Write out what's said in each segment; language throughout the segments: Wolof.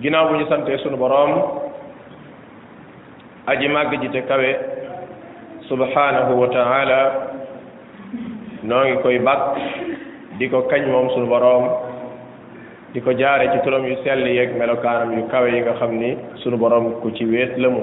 ginnaaw bu ñu santee sunu boroom aji màgg ji te kawe subhanahu wa taala noo ngi koy bàkk di ko kañ moom sunu boroom di ko jaare ci turam yu sell yeeg melokaanam yu kawe yi nga xam ni sunu boroom ku ci wéet la mu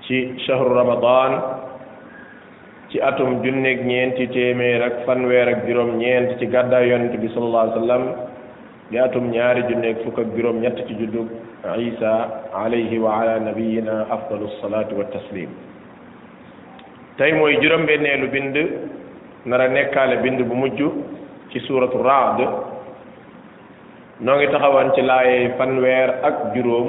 ci shahru ramadan ci atum junneeg ñeenti téeméer ak fanweer ak juróom ñeent ci gàddaay yonent bi sallallahu alayhi wa sallam di atum ñaari junneeg fukk ak juróom ñett ci juddub isa alayhi wa ala nabiyina afdalu salaatu wa taslim tey mooy juróom benneelu bind nar a nekkaale bind bu mujj ci suuratu raad noo ngi taxawaan ci laayee fanweer ak juróom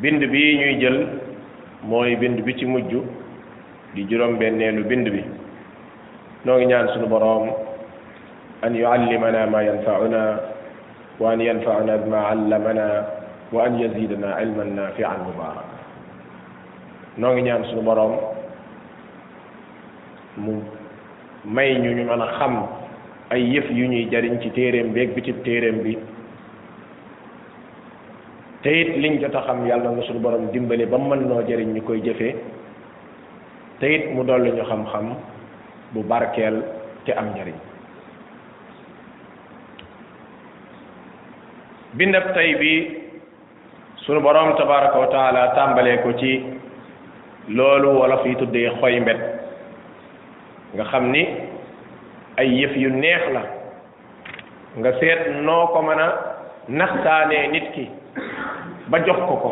bind bi ñuy jël mooy bind bi ci mujj di juróom benneelu bind bi noo ngi ñaan sunu boroom an yuallimana ma yanfauna wa an yanfauna bima allamana wa an yazidana ilman nafian mubarak noo ngi ñaan sunu boroom mu may ñu ñu mën a xam ay yëf yu ñuy jariñ ci téeréem bi ak bitib téeréem bi te it liñ jot a xam yàlla na suñu borom dimbali ba mën noo jëriñ ñu koy jëfee te it mu dolli ñu xam-xam bu barkeel te am njëriñ bindab tey bi sunu borom tabaraka wa taala tàmbalee ko ci loolu wolof yi tuddee xoy mbet nga xam ni ay yëf yu neex la nga seet noo ko mën a naxtaanee nit ki ba jox ko ko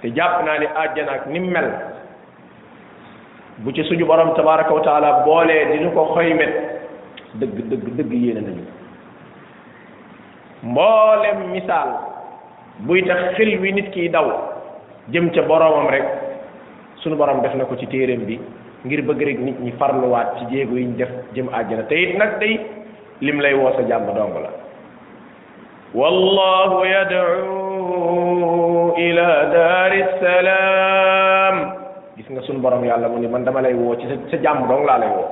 te jàpp naa ni àjjana ak ni mel bu ci suñu borom tabaraka wa taala boolee di ñu ko xoymet dëgg dëgg dëgg yéene nañu mboolem misaal buy tax xel wi nit kiy daw jëm ca boromam rek sunu borom def na ko ci téeréem bi ngir bëgg rek nit ñi farluwaat ci jéego yi ñu def jëm àjjana te it nag day lim lay woo sa jàmm dong la wallahu yad'u ila daari salaam gis nga sunu borom yàlla mu ni man dama lay woo ci sa sa jàmm dong laa lay woo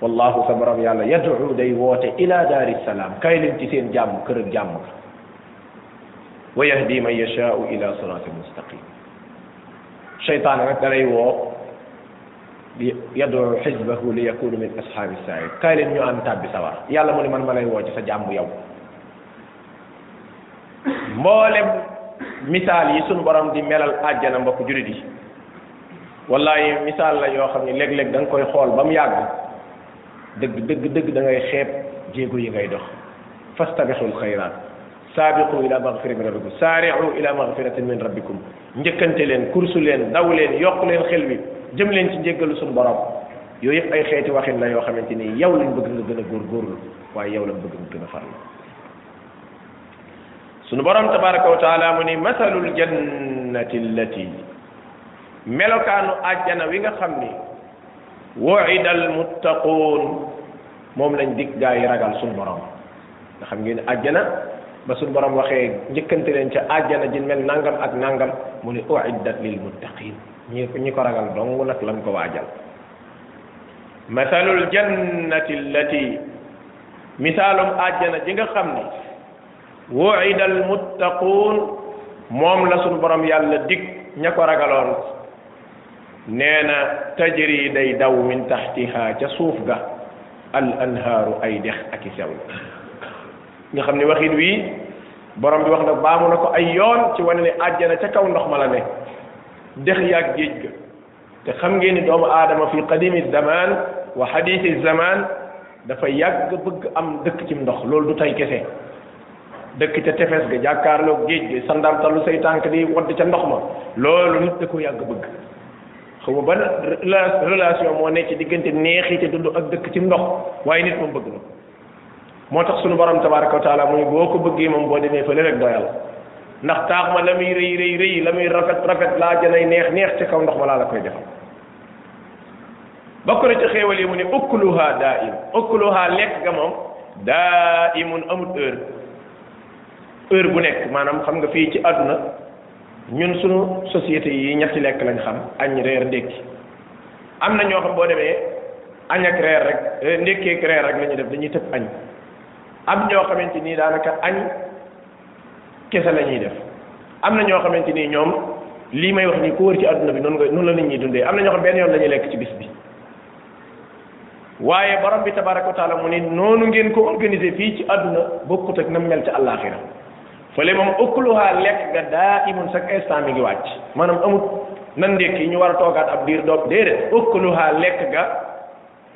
wallahu sa borom yàlla yad'u day woote ila daari salaam kay leen ci seen jàmm kër ak jàmm ka wa yahdi man yashaa'u ila siraatin mustaqim seytaane nag dalay woo li yadoo xisbahu li yakunu min ashaabi sair kaay leen ñu ànd tàbbi sawar yàlla mu ne man ma lay woo ci sa jàmm yow mboolem misaal yi sunu borom di melal àjjana mbokk julit yi wallahi misaal la yoo xam ne léeg-léeg da nga koy xool ba mu yàgg dëgg dëgg dëgg da ngay xeeb jéego yi ngay dox fastabixul xayraat saabiqu ila magfiratin min rabbikum saari'u ila magfiratin min rabbikum njëkkante leen kursu leen daw leen yokk leen xel wi jëm leen ci njéggalu suñu borom yooyu yëpp ay xeeti waxin la yoo xamante ni yow lañ bëgg nga gën a góorgóorlu waaye yow lañ bëgg nga gën a farlu suñu borom tabaraka wa taala mu ni masalul jannati allati melokaanu àjjana wi nga xam ni wu'ida al muttaquun moom lañ dig gaa yi ragal suñu borom nga xam ngeen àjjana ba suñu borom waxee njëkkante leen ca àjjana ji mel nangam ak nangam mu ne uiddat lil muttaqin ñi ñi ko ragal dong nag lan ko waajal masalul jannati allati misaalum àjjana ji nga xam ni wuida al muttaquun moom la suñu borom yàlla dig ña ko ragaloon nee na tajri day daw min taxtiha ca suuf ga al anhaaru ay dex ak i sew nga xam ne waxin wii borom bi wax na baamu na ko ay yoon ci wane ne àjjana ca kaw ndox ma la ne dex yaag géej ga te xam ngeen ni doomu aadama fi qadimi zaman wa xadiisi zaman dafa yàgg bëgg am dëkk ci ndox loolu du tey kese dëkk ca tefes ga jàkkaarloog géej gi sa ndartalu say tànk di wadd ca ndox ma loolu nit da ko yàgg bëgg xaw ma ban relation moo nekk ci diggante neexi te dund ak dëkk ci ndox waaye nit moom bëgg na moo tax sunu borom tabaraka wa taala muy boo ko bëggee moom boo demee fële rek doyal ndax taax ma la muy rëy rëy rëy la muy rafet rafet laa janay neex neex ci kaw ndox ma laa la koy defal bokk na ci xéewal yi mu ne ukluha daa im ukluha lekk ga moom daa imun amut heure heure bu nekk maanaam xam nga fii ci àdduna ñun suñu société yi ñetti lekk lañ xam añ reer ndékki am na ñoo xam boo demee añ ak reer rek eh, ndékkeek reer rek la def dañuy tëb añ am ñoo xamante nii daanaka añ kese la ñuy def am na ñoo xamante ni ñoom lii may wax nii ku wër ci àdduna bi noonu nga noonu la nit ñi dundee am na ñoo xam benn yoon la ñuy lekk ci bis bi waaye borom bi tabaraka wa taala mu ne noonu ngeen ko organiser fii ci àdduna bokkut ak na mel ci àllaaxira fële moom ukluha lekk ga daa imun chaque instant mi ngi wàcc maanaam amut nan ndékki ñu war a toogaat ab diir doog déedéet ukluha lekk ga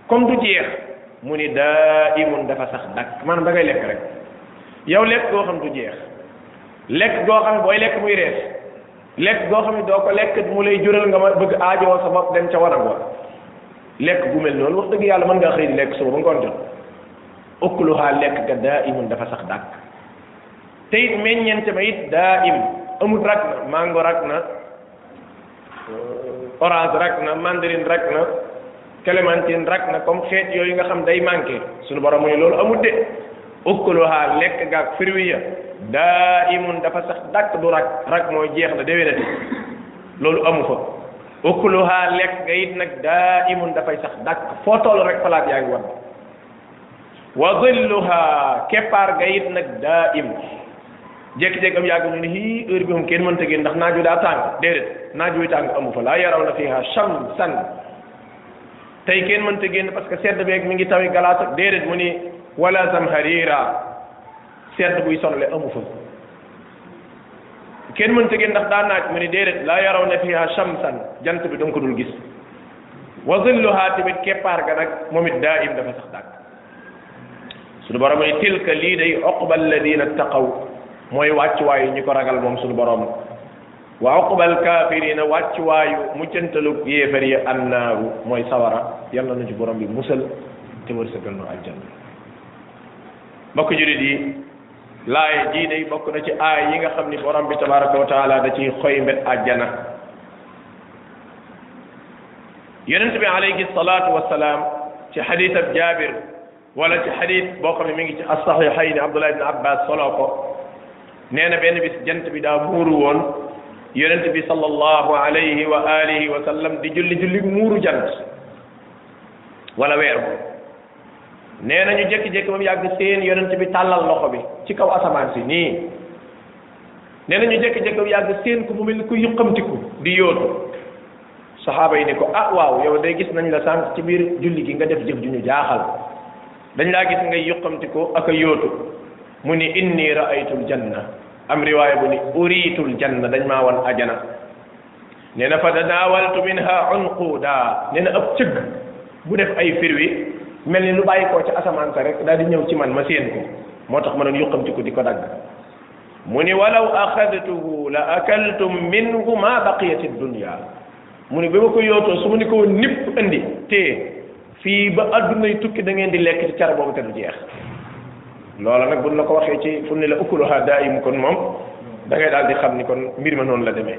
comme du jeex mu ni daa imun dafa sax dakk maanaam da ngay lekk rek yow lekk goo xam du jeex lekk goo xam ne booy lekk muy rees lekk goo xam ne doo ko lekk mu lay jural nga ma bëgg aajoo sa bopp dem ca war a wa lekk gu mel noonu wax dëgg yàlla mën ngaa xëy di lekk suba ba ngoon jot ukluha lekk ga daa imun dafa sax dàkk te it meññeent ma it daa im amul rak na mango rak na orange rak na mandarine rak na clémentine rak na comme xeet yooyu nga xam day manqué suñu borom mu ne loolu amul de ukuluha lekk gaag fruit ya daa imun dafa sax dàkk du rak rak mooy jeex na déwénati loolu amu fa ukuluha lekk nga it nag daa imun dafay sax dàkk foo toll rek palaat yaa ngi wan wa zilluha keppaar ga it nag daa im jékki-jékki am yàgg ñu ne hii heure bi moom kenn mënta génn ndax naaj wi daa tàng déedéet naaj wi tàng amu fa laa yaraw na fiha shamsan tey kenn mënta génn parce que sedd beeg mi ngi tawi galaas ak déedéet mu ni wala zamharira sedd buy sonle amu fa kenn mënta génn ndax daa naaj mu ni déedéet laa yaraw na fiha shamsan jant bi danga ko dul gis wa zilluha tamit keppaar ga nag moom it daa im dafa sax dàkk suñu borom ne tilka lii day oqba alladina taqaw mooy wàccuwaayu ñi ko ragal moom suñu borom wa oqba alkafirina wàccuwaayu muccantalu yéefar yi annaaru mooy sawara yal na nu ci borom bi musal te wërsëgal nu aljanna mbokk jurit yi laaye jii day bokk na ci aay yi nga xam ni borom bi tabaraka wa taala da ciy xoy mbet àjjana yonent bi alayhi salaatu wasalaam ci xadis ab jaabir wala ci xadis boo xam ne mi ngi ci as-saxiixayni abdullah ibn abbas solo ko nee na benn bis jant bi daa muuru woon yonent bi sallallahu alayhi wa alihi wa sallam di julli julli muuru jant wala weer ko nee na ñu jékki-jékki moom yàgg seen yonent bi tàllal loxo bi ci kaw asamaan si nii nee na ñu jékki-jékki yàgg seen ko mu mel ni ku yuqamtiku di yóotu saxaaba yi ni ko ah waaw yow day gis nañ la sànq ci biir julli gi nga def jëf ju ñu jaaxal dañ laa gis ngay yuqamtiku ak a yóotu mu ni inni raaytul janna am riwaaya bu ni uriitul janna dañ maa wan ajana nee na fa tadaawaltu minha unquda nee na ab cëgg bu def ay firwi mel ni lu bàyyi koo ci asamaan sa rek daal di ñëw ci man ma séen ko moo tax ma doon yuqamtiku di ko dagg mu ni walaw axadtuhu la akaltum minhu ma baqiyat dunya mu ni ba ma ko yootoo su ma ni ko woon nipp andi te fii ba addunay tukki da ngeen di lekk ci car boobu te du jeex loola nag buñ la ko waxee ci fu ni la ukuluha daa im kon moom da ngay daal di xam ni kon mbir ma noonu la demee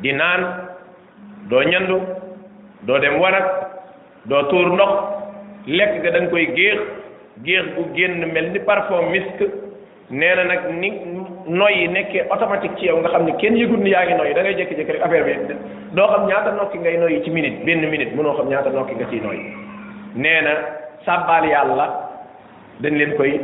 di naan doo ñandu doo dem wanag doo tuur ndox lekk ga da koy géex géex gu génn mel ni parfum misk nee na nag ni noyyi nekkee automatique ci yow nga xam ne kenn yëgut ni yaa ngi noyyi da ngay jékki-jékki rek affaire bi doo xam ñaata nokki ngay noyyi ci minute benn minute mënoo xam ñaata nokki nga ciy noyyi nee na sàbbaal yàlla dañ leen koy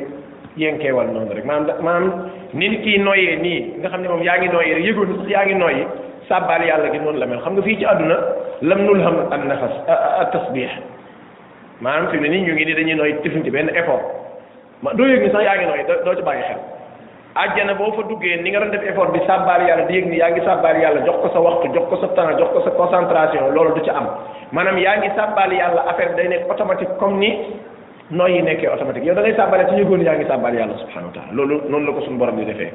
yenkeewal noonu rek maanaam maanaam nit kii noyyee nii nga xam ne moom yaa ngi noyyee rek yëgoon sax yaa ngi noyyi sàbbaal yàlla gi noonu la mel xam nga fii ci àdduna lam nul xam an nafas a tasbih maanaam fi mu ne nii ñu ngi nii dañuy nooy tifuñ ci benn effort ma doo yëg ni sax yaa ngi nooy doo ci bàyyi xel àjjana boo fa duggee ni nga doon def effort bi sàbbaal yàlla di yëg ni yaa ngi sàbbaal yàlla jox ko sa waxtu jox ko sa temps jox ko sa concentration loolu du ci am maanaam yaa ngi sàbbaal yàlla affaire day nekk automatique comme ni nooy yi nekkee automatique yow da ngay sàbbale ci yëgoon yaa ngi sàbbal yàlla subhanahu wa taala loolu noonu la ko suñu borom di defee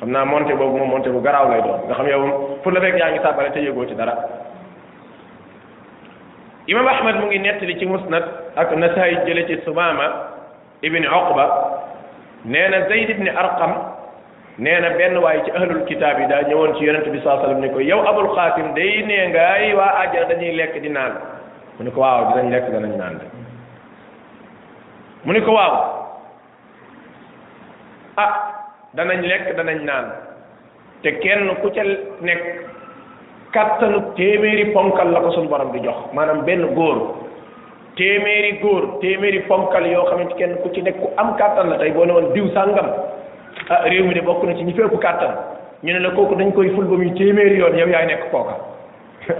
xam naa monté boobu moom monté bu garaaw lay doon nga xam yow pour le fekk yaa ngi sàbbale te yëgoo ci dara imam ahmad mu ngi nettali ci musnad ak nasaay jële ci sumaama ibni oqba nee na zayd ibni arqam nee na benn waaye ci ahlul kitaab yi daa ñëwoon ci yonent bi saa sallam ne ko yow abul xaasim day nee ngaay waa àjjana dañuy lekk di naan mu ne ko waaw dinañ lekk danañ naan de mu ne ko waaw ah danañ lekk danañ naan te kenn ku ca nekk kattanu téeméeri ponkal la ko suñu borom di jox maanaam benn góor téeméeri góor téeméeri ponkal yoo xamante kenn ku ci nekk ku am kàttan la tey boo ne woon diw sàngam ah réew mi de bokk na ci ñi fépp kàttan ñu ne la kooku dañ koy ful ba muy téeméeri yoon yow yaay nekk kooka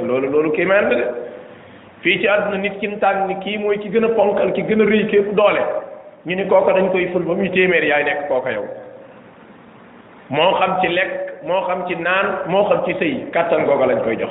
loolu loolu kéemaan la de fii ci àdduna nit ki tànn ni kii mooy ki gën a ponkal ki gën a rëy képp doole ñu ni kooka dañ koy ful ba muy téeméeri yaay nekk kooka yow moo xam ci lekk moo xam ci naan moo xam ci sëy kàttan googa lañ koy jox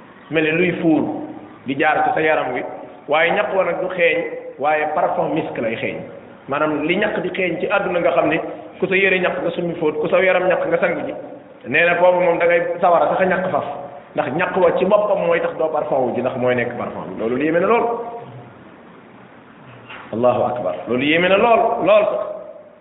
mel ni luy fuur di jaar ci sa yaram wi waaye ñaq wa nag du xeeñ waaye parfum misk lay xeeñ maanaam li ñaq di xeeñ ci àdduna nga xam ni ku sa yére ñaq nga summi fóot ku sa yaram ñaq nga sangu ji nee na boobu moom da ngay sawara sax a ñaq faf ndax ñaq wa ci boppam mooy tax doo parfum wu ji ndax mooy nekk parfum bi loolu yéeme na lool allahu akbar loolu yéeme na lool lool sax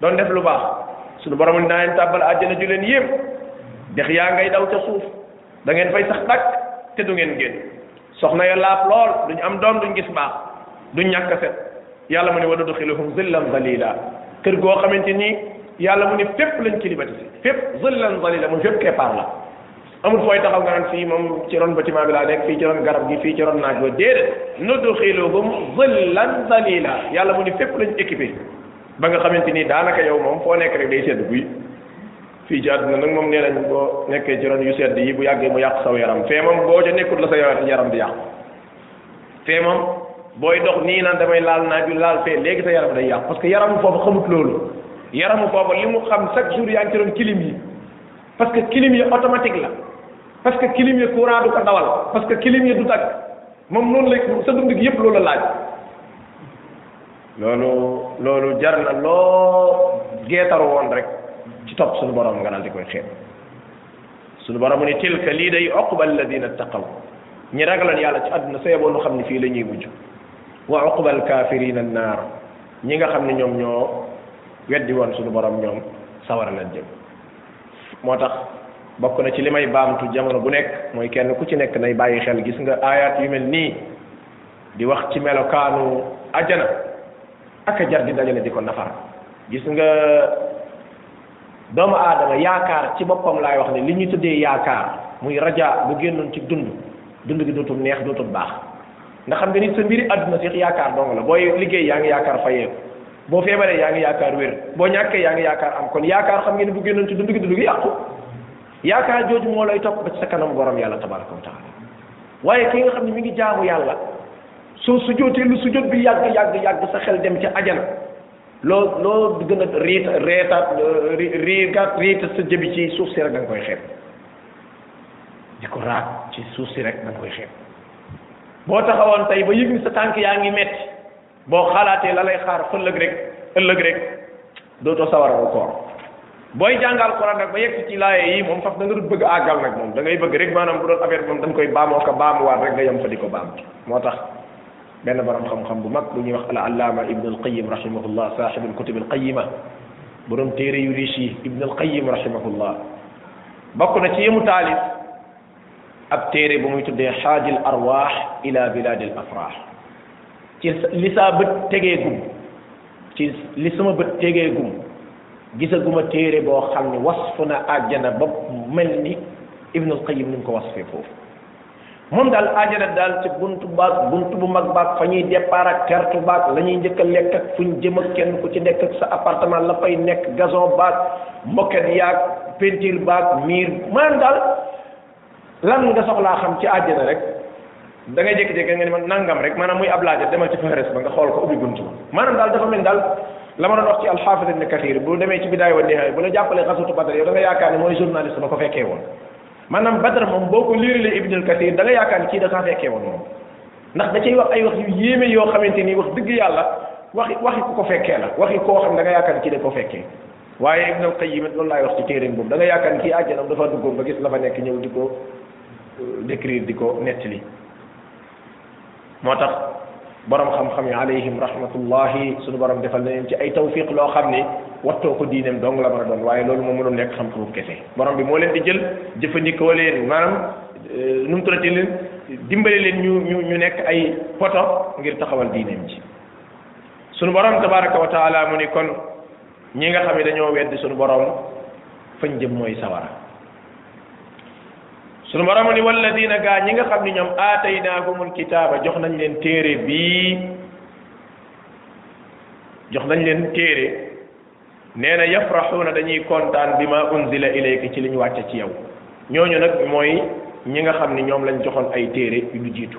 doon def lu baax suñu borom ni naa leen tàbbal àjjana ju leen yéem dex yaa ngay daw ca suuf da ngeen fay sax dakk te du ngeen génn soxna ya laab lool duñ am doom duñ gis baax duñ ñàkk set yàlla mu ne wa nudxiluhum zillan zalila kër goo xamante ni yàlla mu ne fépp lañ climatisé fépp zillan zalila mu fépp keppaar la amul fooy taxaw nga naan fii moom ci ron bâtiment bi laa nekk fii ci ron garab gi fii ci ron naaj wa déedéet nudxiluhum zillan zalila yàlla mu ne fépp lañ équipé ba nga xamante ni daanaka yow moom foo nekk rek day sedd guy fii ci àdduna nag moom nee nañ boo nekkee ci ron yu sedd yi bu yàggee mu yàq saw yaram fee moom boo ca nekkut la sa yaram di yàqu fee moom booy dox nii naan damay laal naa bi laal fee léegi sa yaram day yàqu parce que yaramu foofu xamut loolu yaramu foofu li mu xam chaque jour yaa ngi ci ron kilim yi parce que kilim yi automatique la parce que kilim yi courant du ko dawal parce que kilim yi du tag moom noonu la sa dund gi yëpp loolu la laaj loolu loolu jar na loo geetaru woon rek ci topp suñu borom nga daal di koy xeeb suñu borom ni tilka lii day oqba alladina taqaw ñi ragaloon yàlla ci àdduna sa yeboo nu xam ne fii la ñuy mujj wa oqba alkafirina annaar ñi nga xam ne ñoom ñoo weddi woon suñu borom ñoom sawara lañ jëm moo tax bokk na ci li may baamtu jamono bu nekk mooy kenn ku ci nekk nay bàyyi xel gis nga aayaat yu mel nii di wax ci melokaanu ajana ak jar di dajale di ko nafar gis nga doomu aadama yaakaar ci boppam laay wax ne li ñu tuddee yaakaar muy raja bu génnoon ci dund dund gi dootul neex dootul baax ndax xam nga nit sa mbiri àdduna si yaakaar dong la booy liggéey yaa ngi yaakaar fayeeku boo feebaree yaa ngi yaakaar wér boo ñàkkee yaa ngi yaakaar am kon yaakaar xam nga ni bu génnoon ci dund gi dund gi yàqu yaakaar jooju moo lay topp ba ci sa kanam borom yàlla tabaraka wa taala waaye ki nga xam ne mi ngi jaamu yàlla soo sujjootee lu sujjoot bi yàgg yàgg yàgg sa xel dem ca ajana loo loo gën a riita reetaat riitaat riita sa jëbi ci suuf si rek da nga koy xeeb di ko raat ci suuf si rek da nga koy xeeb boo taxawoon tey ba yëg ni sa tànk yaa ngi metti boo xalaatee la lay xaar ëllëg rek ëllëg rek dootoo sawar a koor booy jàngal Quran nag ba yegg ci laaye yi moom faf da nga dut bëgg àggal nag moom da ngay bëgg rek maanaam bu doon affaire moom dañ koy baamoo ko baamuwaat rek nga yem fa di ko baam moo tax benn borom xam-xam bu mag bu ñuy wax al allaama ibn al qayim rahimahullah saaxib al kutub al qayima borom téere yu riche yi ibn al qayim rahimahullah bokk na ci yemu taalif ab téere bu muy tuddee xaajil arwaax ila bilaadil afraax ci li saa bët tegee gum ci li sama bët tegee gum gisaguma téere boo xam ne wasfu na àjjana ba mel ni ibnul qayim ni mu ko wasfee foofu moom daal àjjana daal ci buntu baag buntu bu mag baag fa ñuy départ ak tertu baag la ñuy njëkk a lekk ak fu ñu jëm ak kenn ku ci nekk ak sa appartement la fay nekk gazon baag mokket yaag peinture baag miir maanaam daal lan nga soxlaa xam ci àjjana rek da ngay jékki-jékki nga ne ma nangam rek maanaam muy ab laaja demal ci fahares ba nga xool ko ubbi buntu maanaam daal dafa mel daal la ma doon wax ci alxaafis ibn kathir bu demee ci bidaay wa nihaaya bu la jàppalee xasutu badar yow da nga yaakaar ne mooy journaliste ba ko fekkee woon maanaam badar moom boo ko liiralee ibnul kathir da nga yaakaar ne kii da kaa fekkee woon moom ndax da cay wax ay wax yu yéeme yoo xamante ni wax dëgg yàlla waxi waxi ku ko fekkee la waxi koo xam da nga yaakaar ne kii da ko fekkee waaye Ibn al-Qayyim loolu laay wax ci téeréem boobu da nga yaakaar ni kii àjjanam dafa duggoon ba gis la fa nekk ñëw di ko euh, décrire di ko nettali moo tax borom xam-xam yi alayhim rahmatullahi suñu borom defal na leen ci ay tawfiq loo xam ni wattoo ko diineem dong la mën a doon waaye loolu moo mënul nekk xam-xamu kese borom bi moo leen di jël jëfandikoo leen maanaam euh, nu mu tuddati leen dimbale leen ñu ñu ñu nekk ay poto ngir taxawal diineem ji sunu borom tabaraka wa taala mu ni kon ñi nga xam ne dañoo weddi suñu borom fañ jëm mooy sawara suñu borom ni walladina gaa ñi nga xam ni ñoom aataynaahumul kitaaba jox nañ leen téere bii jox nañ leen téere nee na yafraxuuna dañuy kontaan bi ma unzila ilayka ci li ñu wàcce ci yow ñooñu nag mooy ñi nga xam ni ñoom lañ joxoon ay téere yu du jiitu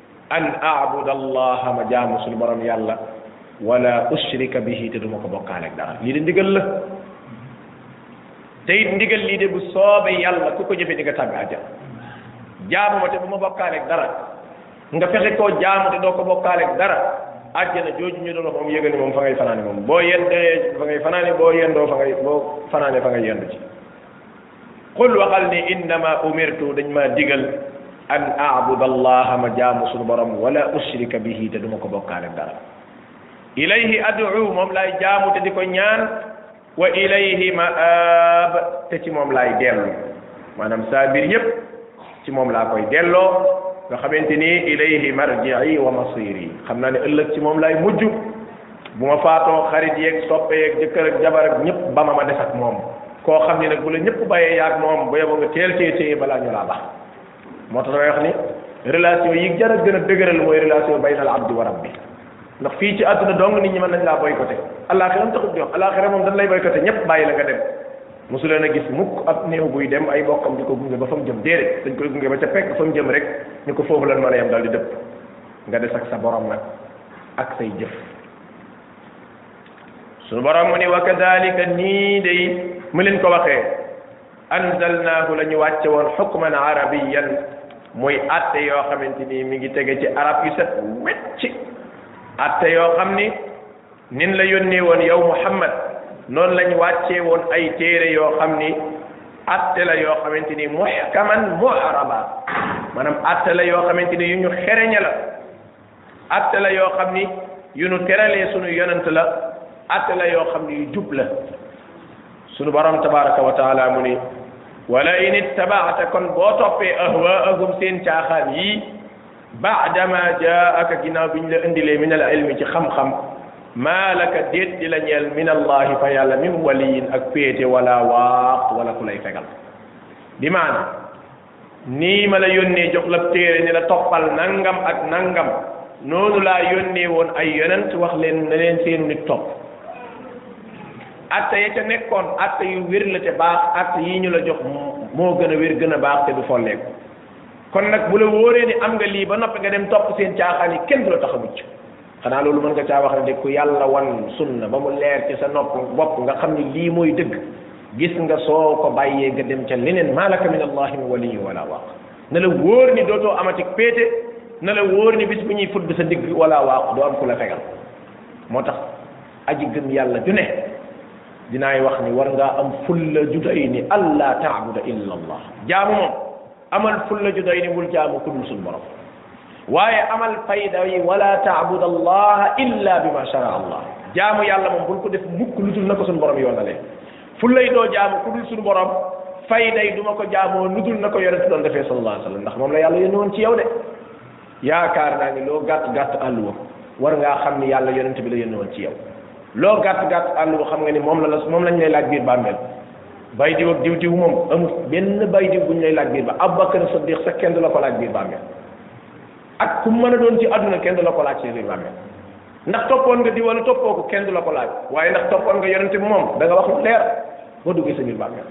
an aabuda allaha ma jaamu suñu borom yàlla wala ushrika bihi te duma ko bokkaale ak dara lii de ndigal la te it ndigal lii de bu soobee yàlla ku ko jëfee di nga tàbbi àjjana jaamu ma te bu ma bokkaale ak dara nga fexe koo jaamu te doo ko bokkaale ak dara àjjana jooju ñu doon wax moom yëgal ni moom fa ngay fanaane moom boo yendee fa ngay fanaane boo yendoo fa ngay boo fanaane fa ngay yendu ci qul waxal ni innama umirtu dañ maa digal an aabuda allaha ma jaamu sunu borom wala ushrika bihi te duma ko bokkaale dara ilayhi ad'u moom laay jaamu te di ko ñaan wa ilayhi maab te ci moom laay dellu maanaam saa mbir yépp ci moom laa koy delloo nga xamante ni ilayhi marji'i wa masiri xam naa ne ëllëg ci moom laay mujj bu ma faatoo xarit yeeg soppe yeeg jëkkër ak jabar ak ñëpp ba ma ma des ak moom koo xam ne nag bu la ñëpp bàyyee yaag moom bu yeboo nga teel téye téye balaa ñu laa baax moo tax damay wax ni relation yi jar a gën a dëgëral mooy relation bayna al abdi wa rabbi ndax fii ci àdduna dong nit ñi mën nañ laa boycotté alaxira taxut di wax alaxira moom dañ lay boycotté ñëpp bàyyi la nga dem mosu leen a gis mukk ab néew buy dem ay bokkam di ko gunge ba fa mu jëm déedéet dañ koy gunge ba ca pekk fa mu jëm rek ni ko foofu lan mën a yem daal di dëpp nga des ak sa borom nag ak say jëf sunu borom mu ni wa kadalika nii day mu leen ko waxee anzalnaahu la ñu wàcce woon xukman arabiyan muy atte yoo xamante ni mi ngi tege ci arab yu set wecc atte yoo xam ni nin la yónnee woon yow muhammad noonu lañ wàccee woon ay téere yoo xam ni atte la yoo xamante ni muhkaman muharaba maanaam atte la yoo xamante ni yu ñu xereñe la atte la yoo xam ni yu ñu teralee sunu yonent la atte la yoo xam ni yu jub la sunu borom tabaraka wa taala mu ni wala in ittabaata kon boo toppee ahwaahum seen caaxaan yii baadama jaaka ginnaaw bi ñu la indilee min al ilmi ci xam-xam maa laka déet di la ñeel min allahi fa yàlla min waliyin ak péete wala waaq wala ku lay fegal bi maana nii ma la yónnee jox la téere ni la toppal nangam ak nangam noonu laa yónnee woon ay yonent wax leen na leen seenu nit topp atte ya ca nekkoon atte yu wér la te baax atte yi ñu la jox moo gën a wér gën a baax te du folleeku kon nag bu la wóoree ni am nga lii ba noppi nga dem topp seen caaxaan yi kenn du la tax a mucc xanaa loolu mën nga caa wax ne ku yàlla wan sunna ba mu leer ci sa nopp bopp nga xam ni lii mooy dëgg gis nga soo ko bàyyee nga dem ca leneen maalaka min allahi min waliyi wala waaq na la wóor ni dootoo amatik péete na la wóor ni bis bu ñuy fudd sa ndigg wala waaq doo am ku la fegal moo tax aji gëm yàlla ju ne dinaay wax ni war ngaa am fulla ju doy ni allah taabuda illa allah jaamu moom amal fulla ju doy ni bul jaamu ku dul suñ borom waaye amal fayda yi wala taabud allah illa bi ma shara allah jaamu yàlla moom bul ko def mukk lu dul na ko suñ borom yoonale fulla yi doo jaamu ku dul suñ borom fayda yi du ma ko jaamoo lu dul na ko yonent doon defee sallallahu alayhi wa sallam ndax moom la yàlla yónni woon ci yow de yaakaar naa ni loo gàtt gàtt àlluwa war ngaa xam ni yàlla yonent bi la yónni woon ci yow loo gàtt gàtt àlluwa xam nga ni moom la la moom lañ lay laaj biir bàmmeel bay diw ak diw diw moom amul benn bay diw buñ lay laaj biir ba Abubakar Siddiq sa kenn du la ko laaj biir bàmmeel ak ku mën a doon ci àdduna kenn du la ko laaj ci biir bàmmeel ndax toppoon nga di wala toppoo ko kenn du la ko laaj waaye ndax toppoon nga yonent bi moom da nga wax lu leer boo duggee sa biir bàmmeel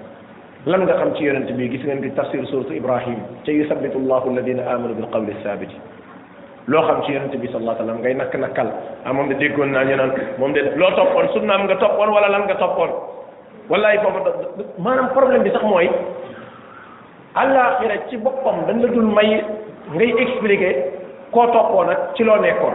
lan nga xam ci yonent bi gis ngeen ci tafsir suratu ibrahim ca yusabbitu llahu alladina amanu bil qawli sabiti loo xam ci yonent bi sallallahu alayhi wasallam ngay nakk nakkal ah moom de déggoon naa ñu naan moom de loo toppoon sunnaam nga toppoon wala lan nga toppoon wallaay foofu maanaam problème bi sax mooy àllaaxira ci boppam dañ la dul may ngay expliquer koo toppoon ak ci loo nekkoon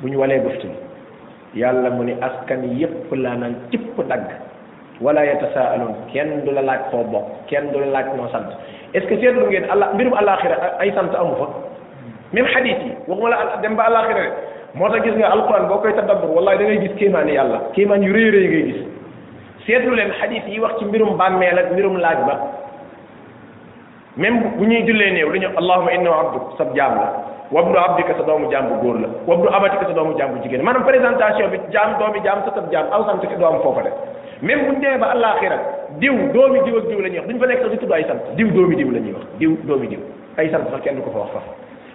bu ñu walee buftu bi yàlla mu ni askan yépp laa naan tipp dagg wala yatasaaluun kenn du la laaj koo bokk kenn du la laaj noo sant est ce que seetlu ngeen allah mbirum alaxira ay sant amu fa même xadis yi waxuma la dem ba alaxira rek moo tax gis nga alquran boo koy tadabbur wallahi da ngay gis kéemaani yàlla kéemaan yu rëy rëy ngay gis seetlu leen xadis yi wax ci mbirum bàmmeel ak mbirum laaj ba même bu ñuy jullee néew lu ñu allahuma innahu abduk sa jaam la wabnu abdika sa doomu jaam bu góor la wabnu amatika sa doomu jaam bu jigéen maanaam présentation bi jaam doomi jaam sa tab jaam aw sant ki doom foofa de même bu ñu demee ba àllaaxira diw doomi diw ak diw la ñuy wax duñ fa nekk sax di tudd ay sant diw doomi diw la ñuy wax diw doomi diw ay sant sax kenn du ko fa wax fa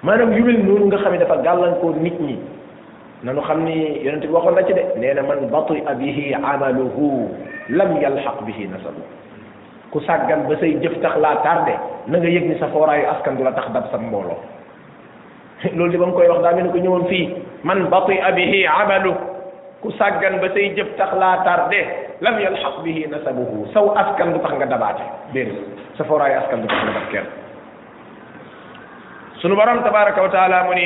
maanaam yu mel noonu nga xam ne dafa gàllankoor nit ñi nanu xam ni yonent bi waxoon na ci de nee na man bati abihi amaluhu lam yalxaq bihi nasabu ku sàggan ba say jëf tax laa tardé na nga yëg ni sa fooraayu askan du la tax dab sa mbooloo loolu di ba mu koy wax daa mel ni ko ñëwoon fii man bati abihi amalu ku sàggan ba say jëf tax laa tardé lam yalxaq bihi nasabuhu saw askan du tax nga dabaate déedéet sa fooraayu askan du tax nga dab kenn sunu borom tabaraka wa taala mu ni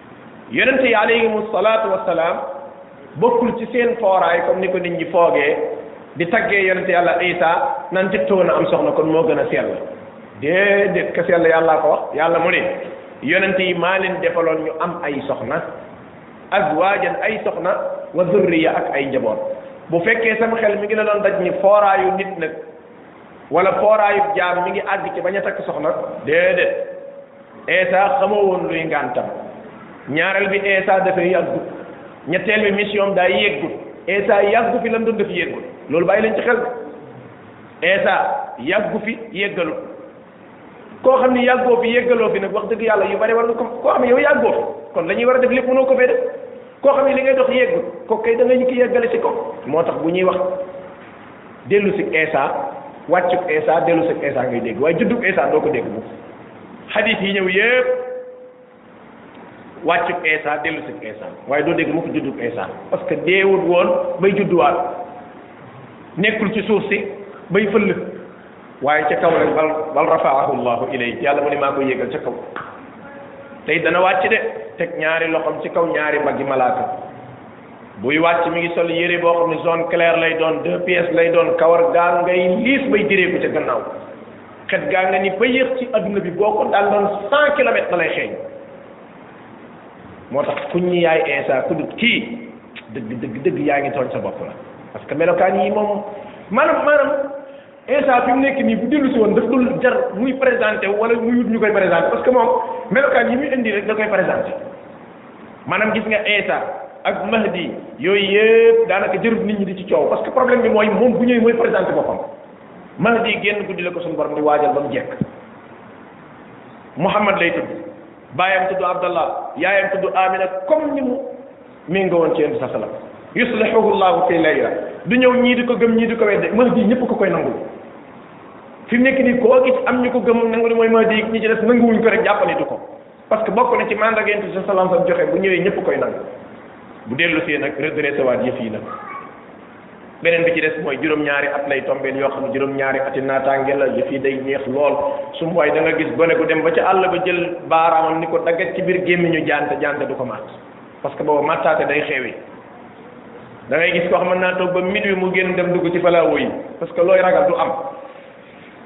yonente yi alayhimu salaatu wasalaam bokkul ci seen fooraay comme ni ko nit ñi foogee di taggee yonente yàlla isa nan jëkkoon a am soxna kon moo gën a sell déedéet ka sell yàllaa ko wax yàlla mu ne yonente yi maa leen defaloon ñu am ay soxna azwaajan ay soxna wa zurriya ak ay njaboot bu fekkee sama xel mi ngi la doon daj ni fooraayu nit nag wala fooraayub jaam mi ngi àgg ci bañ a takk soxna déedéet Isa xamoo woon luy ngàntam ñaareel bi Isa dafay yàggu ñetteel bi mission daa yéggul Isa yàggu fi lam doon def yéggul loolu bàyyi leen ci xel Isa yàggu fi yéggalu koo xam ni yàggoo fi yeggaloo fi nag wax dëgg yàlla yu bari war nga ko koo xam ne yow yàggoo fi kon la ñuy war a def lépp mënoo ko fee def koo xam ne li ngay dox yegg ko kay da nga ñu ki yeggale si ko moo tax bu ñuy wax dellu si Isa wàccub Isa dellu si Isa ngay dégg waaye juddub Isa doo ko dégg bu xadiis yi ñëw yépp wàccu Isa dellu si Isa waaye doo dégg mukk juddu Isa parce que deewut woon bay judduwaat nekkul ci suuf si bay fëll waaye ca kaw rek bal bal rafaahu llahu ilay yàlla mu ne maa ko yéegal ca kaw tey dana wàcc de teg ñaari loxoom ci kaw ñaari mbaggi malaaka buy wàcc mi ngi sol yére boo xam ne zone claire lay doon deux pièces lay doon kawar gaal ngay liis bay direeku ca gannaaw xet gaa nga ni ba yéex ci adduna bi boo ko daan doon cent kilomètres da lay xeeñ moo tax ku ñu yaay insa ku dut kii dëgg dëgg dëgg yaa ngi tooñ sa bopp la parce que melokaan yi moom maanaam maanaam insa fi mu nekk nii bu dellu si woon daf dul jar muy présenté wala muy wut ñu koy présenté parce que moom melokaan yi muy indi rek da koy présenté maanaam gis nga insa ak mahdi yooyu yëpp daanaka jarut nit ñi di ci coow parce que problème bi mooy moom bu ñëwee mooy présenté boppam mahdi génn guddi la ko suñu borom di waajal ba mu jekk muhammad lay tudd baayam tudd abdallah yaayam tudd amina comme ni mu mi nga woon ci yéen sa salam yuslihuhu llahu fi layla du ñëw ñii di ko gëm ñii di ko wedde mahdi ñëpp ko koy nangul fi mu nekk nii koo gis am ñu ko gëm nangu ni mooy mahdi ñi ci des nanguwuñ ko rek jàppale du ko parce que bokk na ci mandat yonent bi sallallahu alayhi wasallam joxe bu ñëwee ñëpp koy nangu bu dellu see nag redressé waat yëf yi nag beneen bi ci des mooy juróom-ñaari at lay tombeel yoo xam ne juróom-ñaari ati naataange la yëf yi day neex lool su mu waay da nga gis gone gu dem ba ca àll ba jël baaraamam ni ko daggat ci biir gémmiñu jaante jaante du ko màtt parce que booba màttaate day xewi da ngay gis koo xam mën naa toog ba minuit mu génn dem dugg ci falaawo yi parce que looy ragal du am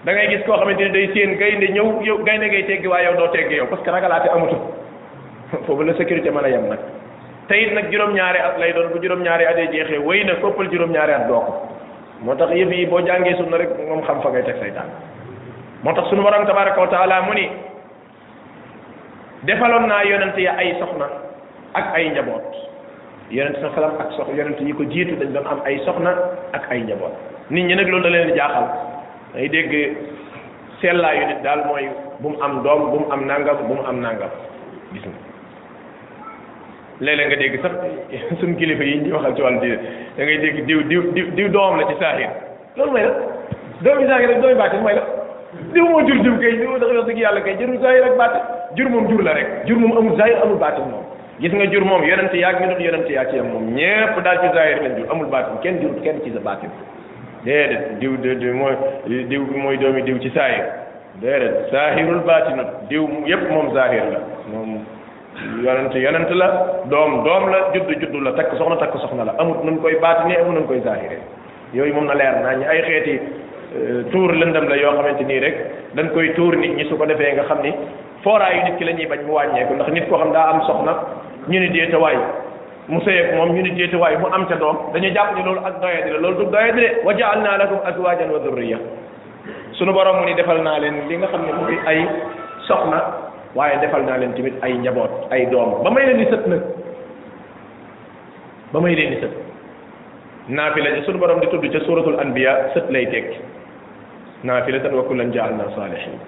da ngay gis koo xamante ni day séen gaynde ñëw yow gaynde ngay teggi waaye yow doo teggi yow parce que ragalaate amatu foofu la sécurité mën a yem nag te it nag juróom-ñaari at lay doon bu juróom-ñaari at yi jeexee wéy na koppal juróom-ñaari at doo ko moo tax yëf yi boo jàngee sunna rek moom xam fa ngay teg say tànk moo tax sunu borom tabaraka wa taala mu ni defaloon naa yonent ya ay soxna ak ay njaboot yonent sa salam ak sox yonent yi ko jiitu dañ doon am ay soxna ak ay njaboot nit ñi nag loolu da leen di jaaxal day dégg sellaayu nit daal mooy bu mu am doom bu mu am nangam bu mu am nangam gis nga léeg-léeg nga dégg sax suñ kilifa yi ñu waxal ci wàllu diine da ngay dégg diw diw diw diw doom la ci saahir loolu mooy la doomi saa rek doomi baatin mooy la diw moo jur diw kay diw dafa dëgg yàlla kay jurul saa yi rek baatin jur moom jur la rek jur moom amul saa yi amul baatin moom gis nga jur moom yonent yaag ñu dul yonent yaa ci yam moom ñépp daal ci zaahir lañ jur amul baatin kenn jur kenn ci sa baatin déedéet diw de diw mooy diw bi mooy doomi diw ci saahir déedéet saahirul baatinut diw yépp moom zaahir la moom yonent yonent la doom doom la judd judd la takk soxna takk soxna la amut nun koy baatine amut nun koy zahire yooyu moom na leer naa ñi ay xeeti euh, tuur lëndëm la yoo xamante nii rek dañ koy tuur nit ñi su ko defee nga xam ni fooraayu nit ki la ñuy bañ mu wàññeeku ndax nit koo xam daa am soxna ñu ni déeta waay mu sëyeeg moom ñu ni déeta waay mu am ca doom dañu jàpp ni loolu ak doyadi la loolu du doyadi de wa jaalna lakum azwajan wa dhurriya sunu borom mu ni defal naa leen li nga xam ne mu ngi ay soxna waaye defal naa leen tamit ay njaboot ay doom ba may leen di sët nag ba may leen di sët naafila ji sunu borom di tudd ca suratul anbiya sët lay tekki naafilatan wa kullan jaalna salihin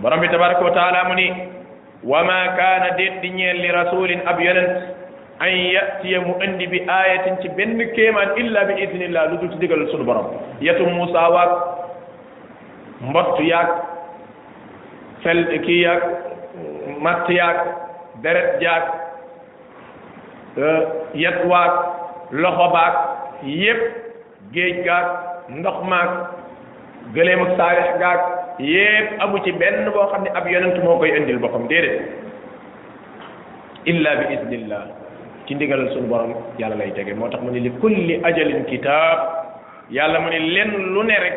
borom bi tabaraka wa taala mu ni wa ma kaana déet di ñeel li rasulin ab yonent an yatiya mu indi bi ayatin ci benn kéemaan illa bi idnillah lu dul ci digalal sunu borom yetu Muusa waag mbott yaag fel kii yaag matt yaag deret jaag euh, yet waag loxo baag yépp géej gaag ndox maag gëleem ak saalix gaag yépp amu ci benn boo xam ne ab yonent moo koy indil boppam déedéet illa bi idnillah ci ndigalal suñu borom yàlla lay tege moo tax mu ne li kulli ajalin kitaab yàlla mu ne lenn lu ne rek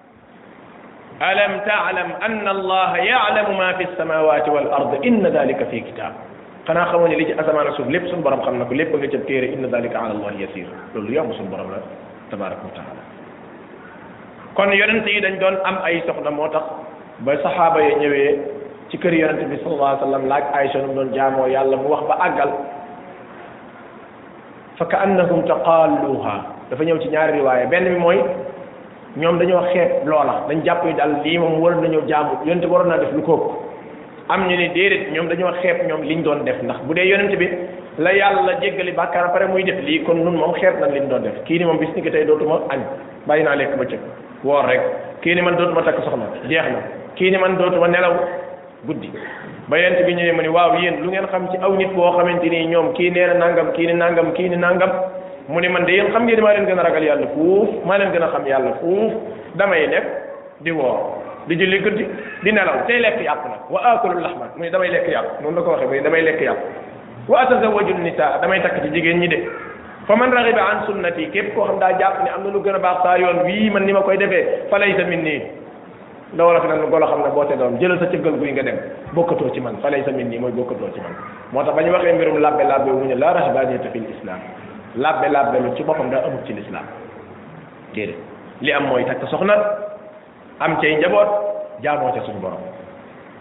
alam taalam anna allaha yaalamu ma fi samawati wal ard inna dalika fi kitab xanaa xamoo ne li ci asamaan ak suuf lépp suñu borom xam na ko lépp nga ca téere inna dalika ala allah yasir loolu yomb suñu borom la tabaraka wa taala kon yonent yi dañ doon am ay soxna moo tax ba saxaaba ya ñëwee ci kër yonent bi sallallahu alayhi wa sallam laaj Aïcha nu doon jaamoo yàlla mu wax ba àggal fa ka annahum taqaalluha dafa ñëw ci ñaari riwaaya benn bi mooy ñoom dañoo xeeb loola dañ jàpp ni daal lii moom waroon nañoo jaamu yonente waroon naa def lu kooku am ñu ne déedéet ñoom dañoo xeeb ñoom liñ doon def ndax bu dee yonente bi la yàlla jéggali bàkkaar pare muy def lii kon nun moom xeeb nañ liñ doon def kii ni moom bis ni ki tey dootuma añ bàyyi naa lekk ba cëg woor rek kii ni man dootuma takk soxna jeex na kii ni man dootuma nelaw guddi ba yent bi ñëwee mu ni waaw yéen lu ngeen xam ci aw nit boo xamante ni ñoom kii nee na nangam kii ni nangam kii ni nangam mu ni man de yéen xam ngeen maa leen gën a ragal yàlla fuuf maa leen gën a xam yàlla fuuf damay lekk di woor di julli guddi di nelaw tey lekk yàpp nag wa akulu lahman mu ni damay lekk yàpp noonu la ko waxee mu ni damay lekk yàpp wa atazawaju nisa damay takk ci jigéen ñi de fa man raxiba an sunnati képp koo xam daa jàpp ne am na lu gën a baax saa yoon wii man ni ma koy defee fa laysa minni la wolof nag lu golo xam ne boote doom jëlal sa cëggal guy nga dem bokkatoo ci man fa lay sa min nii mooy bokkatoo ci man moo tax ba ñu waxee mbirum labbe labbe mu ne la rahbaniyata fil islam labbe labbe lu ci boppam daa amul ci l'islam déedéet li am mooy takk soxna am cay njaboot jaamoo ca suñu borom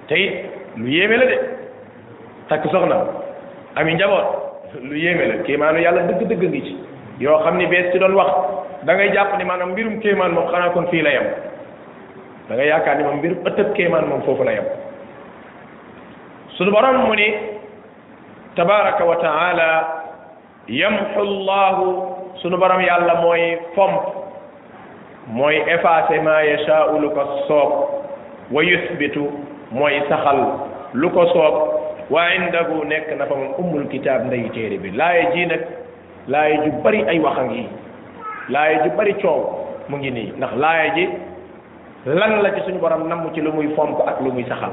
te it lu yéeme la de takk soxna ami njaboot lu yéeme la kéemaanu yàlla dëgg-dëgg ngi ci yoo xam ni bees ci doon wax da ngay jàpp ni maanaam mbirum kéemaan moom xanaa kon fii la yem da ngay yaakaar ni moom mbirum ëttëb kéemaan moom foofu la yem suñu borom mu ni tabaraka wa taala yamxu llahu sunu borom yàlla mooy fomp mooy effacé ma yashaau lu ko soob wa yusbitu mooy saxal lu ko soob wa indahu nekk na fa moom ummul kitaab ndeyu téere bi laaye ji nag laaye ju bari ay wax a ngi laaye ju bari coow mu ngi nii ndax laaye ji lan la ci suñu borom namm ci lu muy fomp ak lu muy saxal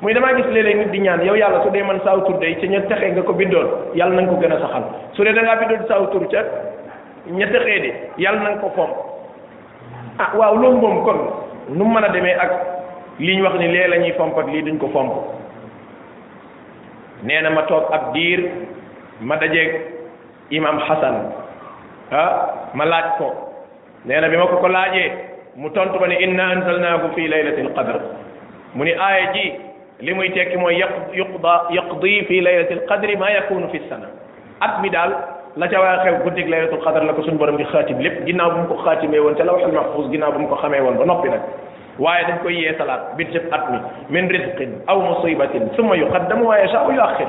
muy damaa gis léeg-léeg nit di ñaan yow yàlla su dee man saaw tur day ca ña texee nga ko bindoon yàlla na nga ko gën a saxal su dee da ngaa bindoon saaw tur ca ña texee di yàlla na nga ko fomm ah waaw loolu moom kon nu mu mën a demee ak li ñu wax ni lee la ñuy fomp ak lii duñ ko fomp nee na ma toog ab diir ma dajeeg imam Hassan ah ma laaj ko nee na bi ma ko ko laajee mu tontu ma ne inna anzalnaahu fi laylatil qadr mu ni aaya ji li muy tekki mooy yaq yuqda yaqdi fi laylatil qadri ma yakunu fi sana at mi daal la ca waa xew guddig laylatul qadr la ko suñu borom di xaatim lépp ginnaaw bu mu ko xaatimee woon ca lawxul mahfuz ginnaaw bu mu ko xamee woon ba noppi nag waaye dañ koy yee salaat bit jëpp at mi min risqin aw musibatin summa yuqaddamu wa yasha wa yuaxir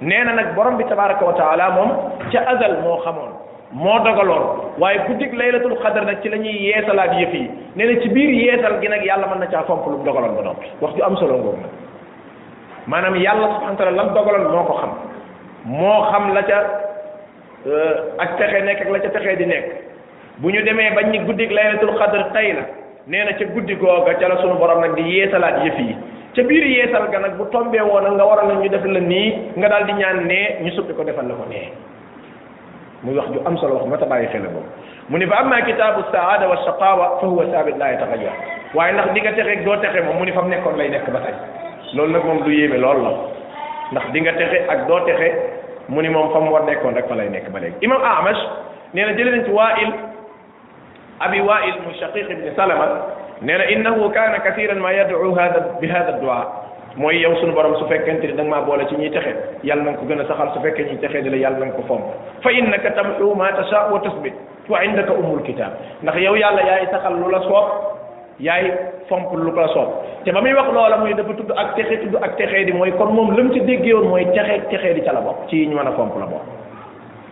nee na nag borom bi tabaraka wa taala moom ca azal moo xamoon moo dogaloon waaye guddik laylatul xadar nag ci la ñuy yeesalaat yëf yi nee na ci biir yeesal gi nag yàlla mën na caa fomp lu mu dogaloon ba noppi wax ju am solo ngoog nag maanaam yàlla subhanahu wa taala lam dogaloon moo ko xam moo xam la ca ak texe nekk ak la ca texe di nekk bu ñu demee bañ ni guddik laylatul xadar tey la nee na ca guddi googa ca la sunu borom nag di yeesalaat yëf yi ca biir yeesal ga nag bu tombee woon nga waroon na ñu def la nii nga daal di ñaan nee ñu suppi ko defal la ko nee muy wax ju am solo wax ma ta bàyyi xel boobu mu ni fa amma kitaabu saada wa shaqaawa fa huwa saabit laa yataxayyar waaye ndax di nga texeeg doo texe moom mu ni fa mu nekkoon lay nekk ba tey loolu nag moom lu yéeme lool la ndax di nga texe ak doo texe mu ni moom fa mu war nekkoon rek fa lay nekk ba léegi imam amash nee na jëlee nañ ci waa il abi wail mu shaqiq ibni salama nee na innahu kaana kathiran ma yad'u hada bi hada dua mooy yow sunu borom su fekkente ni da nga maa boole ci ñuy texe yàlla na nga ko gën a saxal su fekkee ñuy texe di la yàlla na nga ko fomp fa innaka tamxu ma tasha wa tasbit wa indaka umul kitab ndax yow yàlla yaay saxal lu la soob yaay fomp lu ko la soob te ba muy wax loola muy dafa tudd ak texe tudd ak texe di mooy kon moom lëm ci déggee woon mooy texe texe di ca la bokk ci ñu mën a fomp la bokk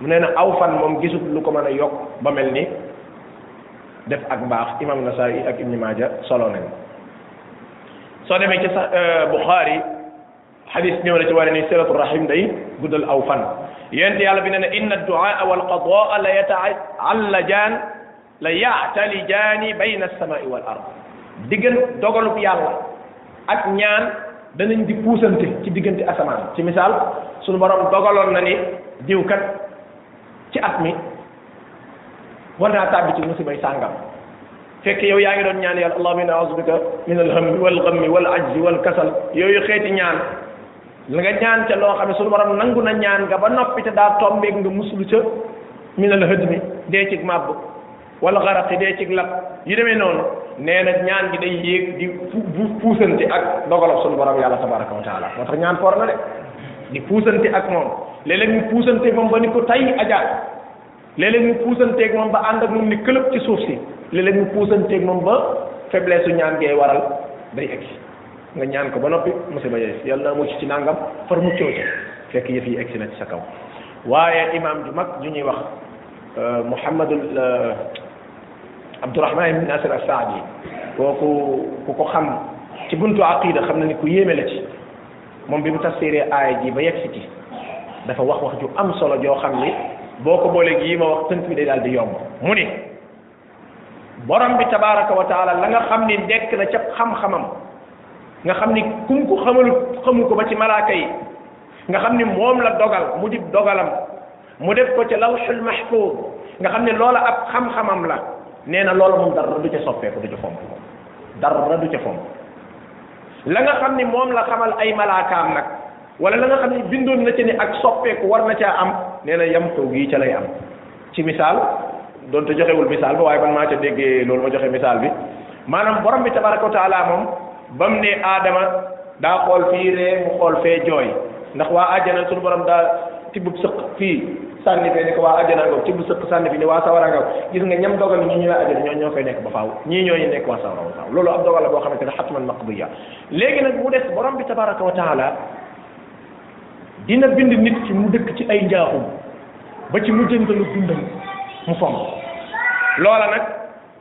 mu nee na aw fan moom gisut lu ko mën a yokk ba mel ni def ak mbaax imam Nasaa'i ak Ibn Maaja solo nañ soo demee ci sa euh, Buxaari xadis ñëw na ci wane ni silatu rahim day guddal aw fan yonent yàlla bi nee na inna duaa wal qadaa la yataallajaan la yaatalijaani bayna alsamai wal ard diggan dogalub yàlla ak ñaan danañ di puusante ci diggante asamaan ci misaal suñu borom dogaloon na ni diw kat ci at mi war naa tàbbi ci musibay sàngam fekk yow yaa ngi doon ñaan yàlla allahumma inna a'udhu bika min alhammi wal ghammi wal ajzi wal kasal yooyu xeeti ñaan la nga ñaan ca loo xam ne suñu borom nangu na ñaan nga ba noppi te daa tombeeg nga muslu ca min al hëdmi dee cig màbb wala xaraqi dee cig lab yu demee noonu nee na ñaan gi day yéeg di pu puusante ak dogalab suñu borom yàlla tabaraka wa taala moo tax ñaan foor na de di puusante ak moom léeg-léeg ñu puusante moom ba ni ko tay ajaat léeg-léeg mu puusanteeg moom ba ànd ak moom ni këlëb ci suuf si léeg-léeg mu puusanteeg moom ba faiblesse su ñaan gee waral day egg nga ñaan ko ba noppi musiba yees yàlla mucc ci nangam far muccoo ci fekk yëf yi egsi na ci sa kaw waaye imaam ju mag ju ñuy wax euh, Muhammadul euh, Abdurahman ibn Nasir as-Saadi kooku ku ko xam ci buntu aqida xam na ni ku yéeme la ci moom bi mu tafsiree aaya ji ba yegg si ci dafa wax wax ju am solo joo xam ni boo ko booleeg yi ma wax tënk bi day daal di yomb mu ni borom bi tabaraka wa taala la nga xam ni nekk na ca xam-xamam nga xam ni kum ko xamalu xamu ko ba ci malaaka yi nga xam ni moom la dogal mu di dogalam mu def ko ca lawxul mahfuuz nga xam ne loola ab xam-xamam la nee na loola moom dara du ca soppeeku du ca fomp dara du ca fomp la nga xam ni moom la xamal ay malaakaam nag wala la nga xam ni bindoon na ci ni ak soppeeku war na caa am nee na yam xew gii ca lay am ci misaal donte joxewul misaal ba waaye man maa ca déggee loolu ma joxe misaal bi maanaam borom bi tabaraka wa taala moom ba mu ne aadama daa xool fii ree mu xool fee jooy ndax waa àjjana suñu borom daa tibbub sëq fii sànni fee ni ko waa àjjana ngoog tibbub sëq sànni fii ni waa sawara ngoog gis nga ñam dogal ñi ñëwee àjjana ñoo ñoo koy nekk ba faaw ñii ñooñu nekk waa sawara ba faaw loolu ab dogal la boo xamante ne xatman maqdiya léegi nag mu des borom bi tabaraka wa taala dina bind nit ci mu dëkk ci ay njaaxum ba ci mujjantalu dundam mu fonk loola nag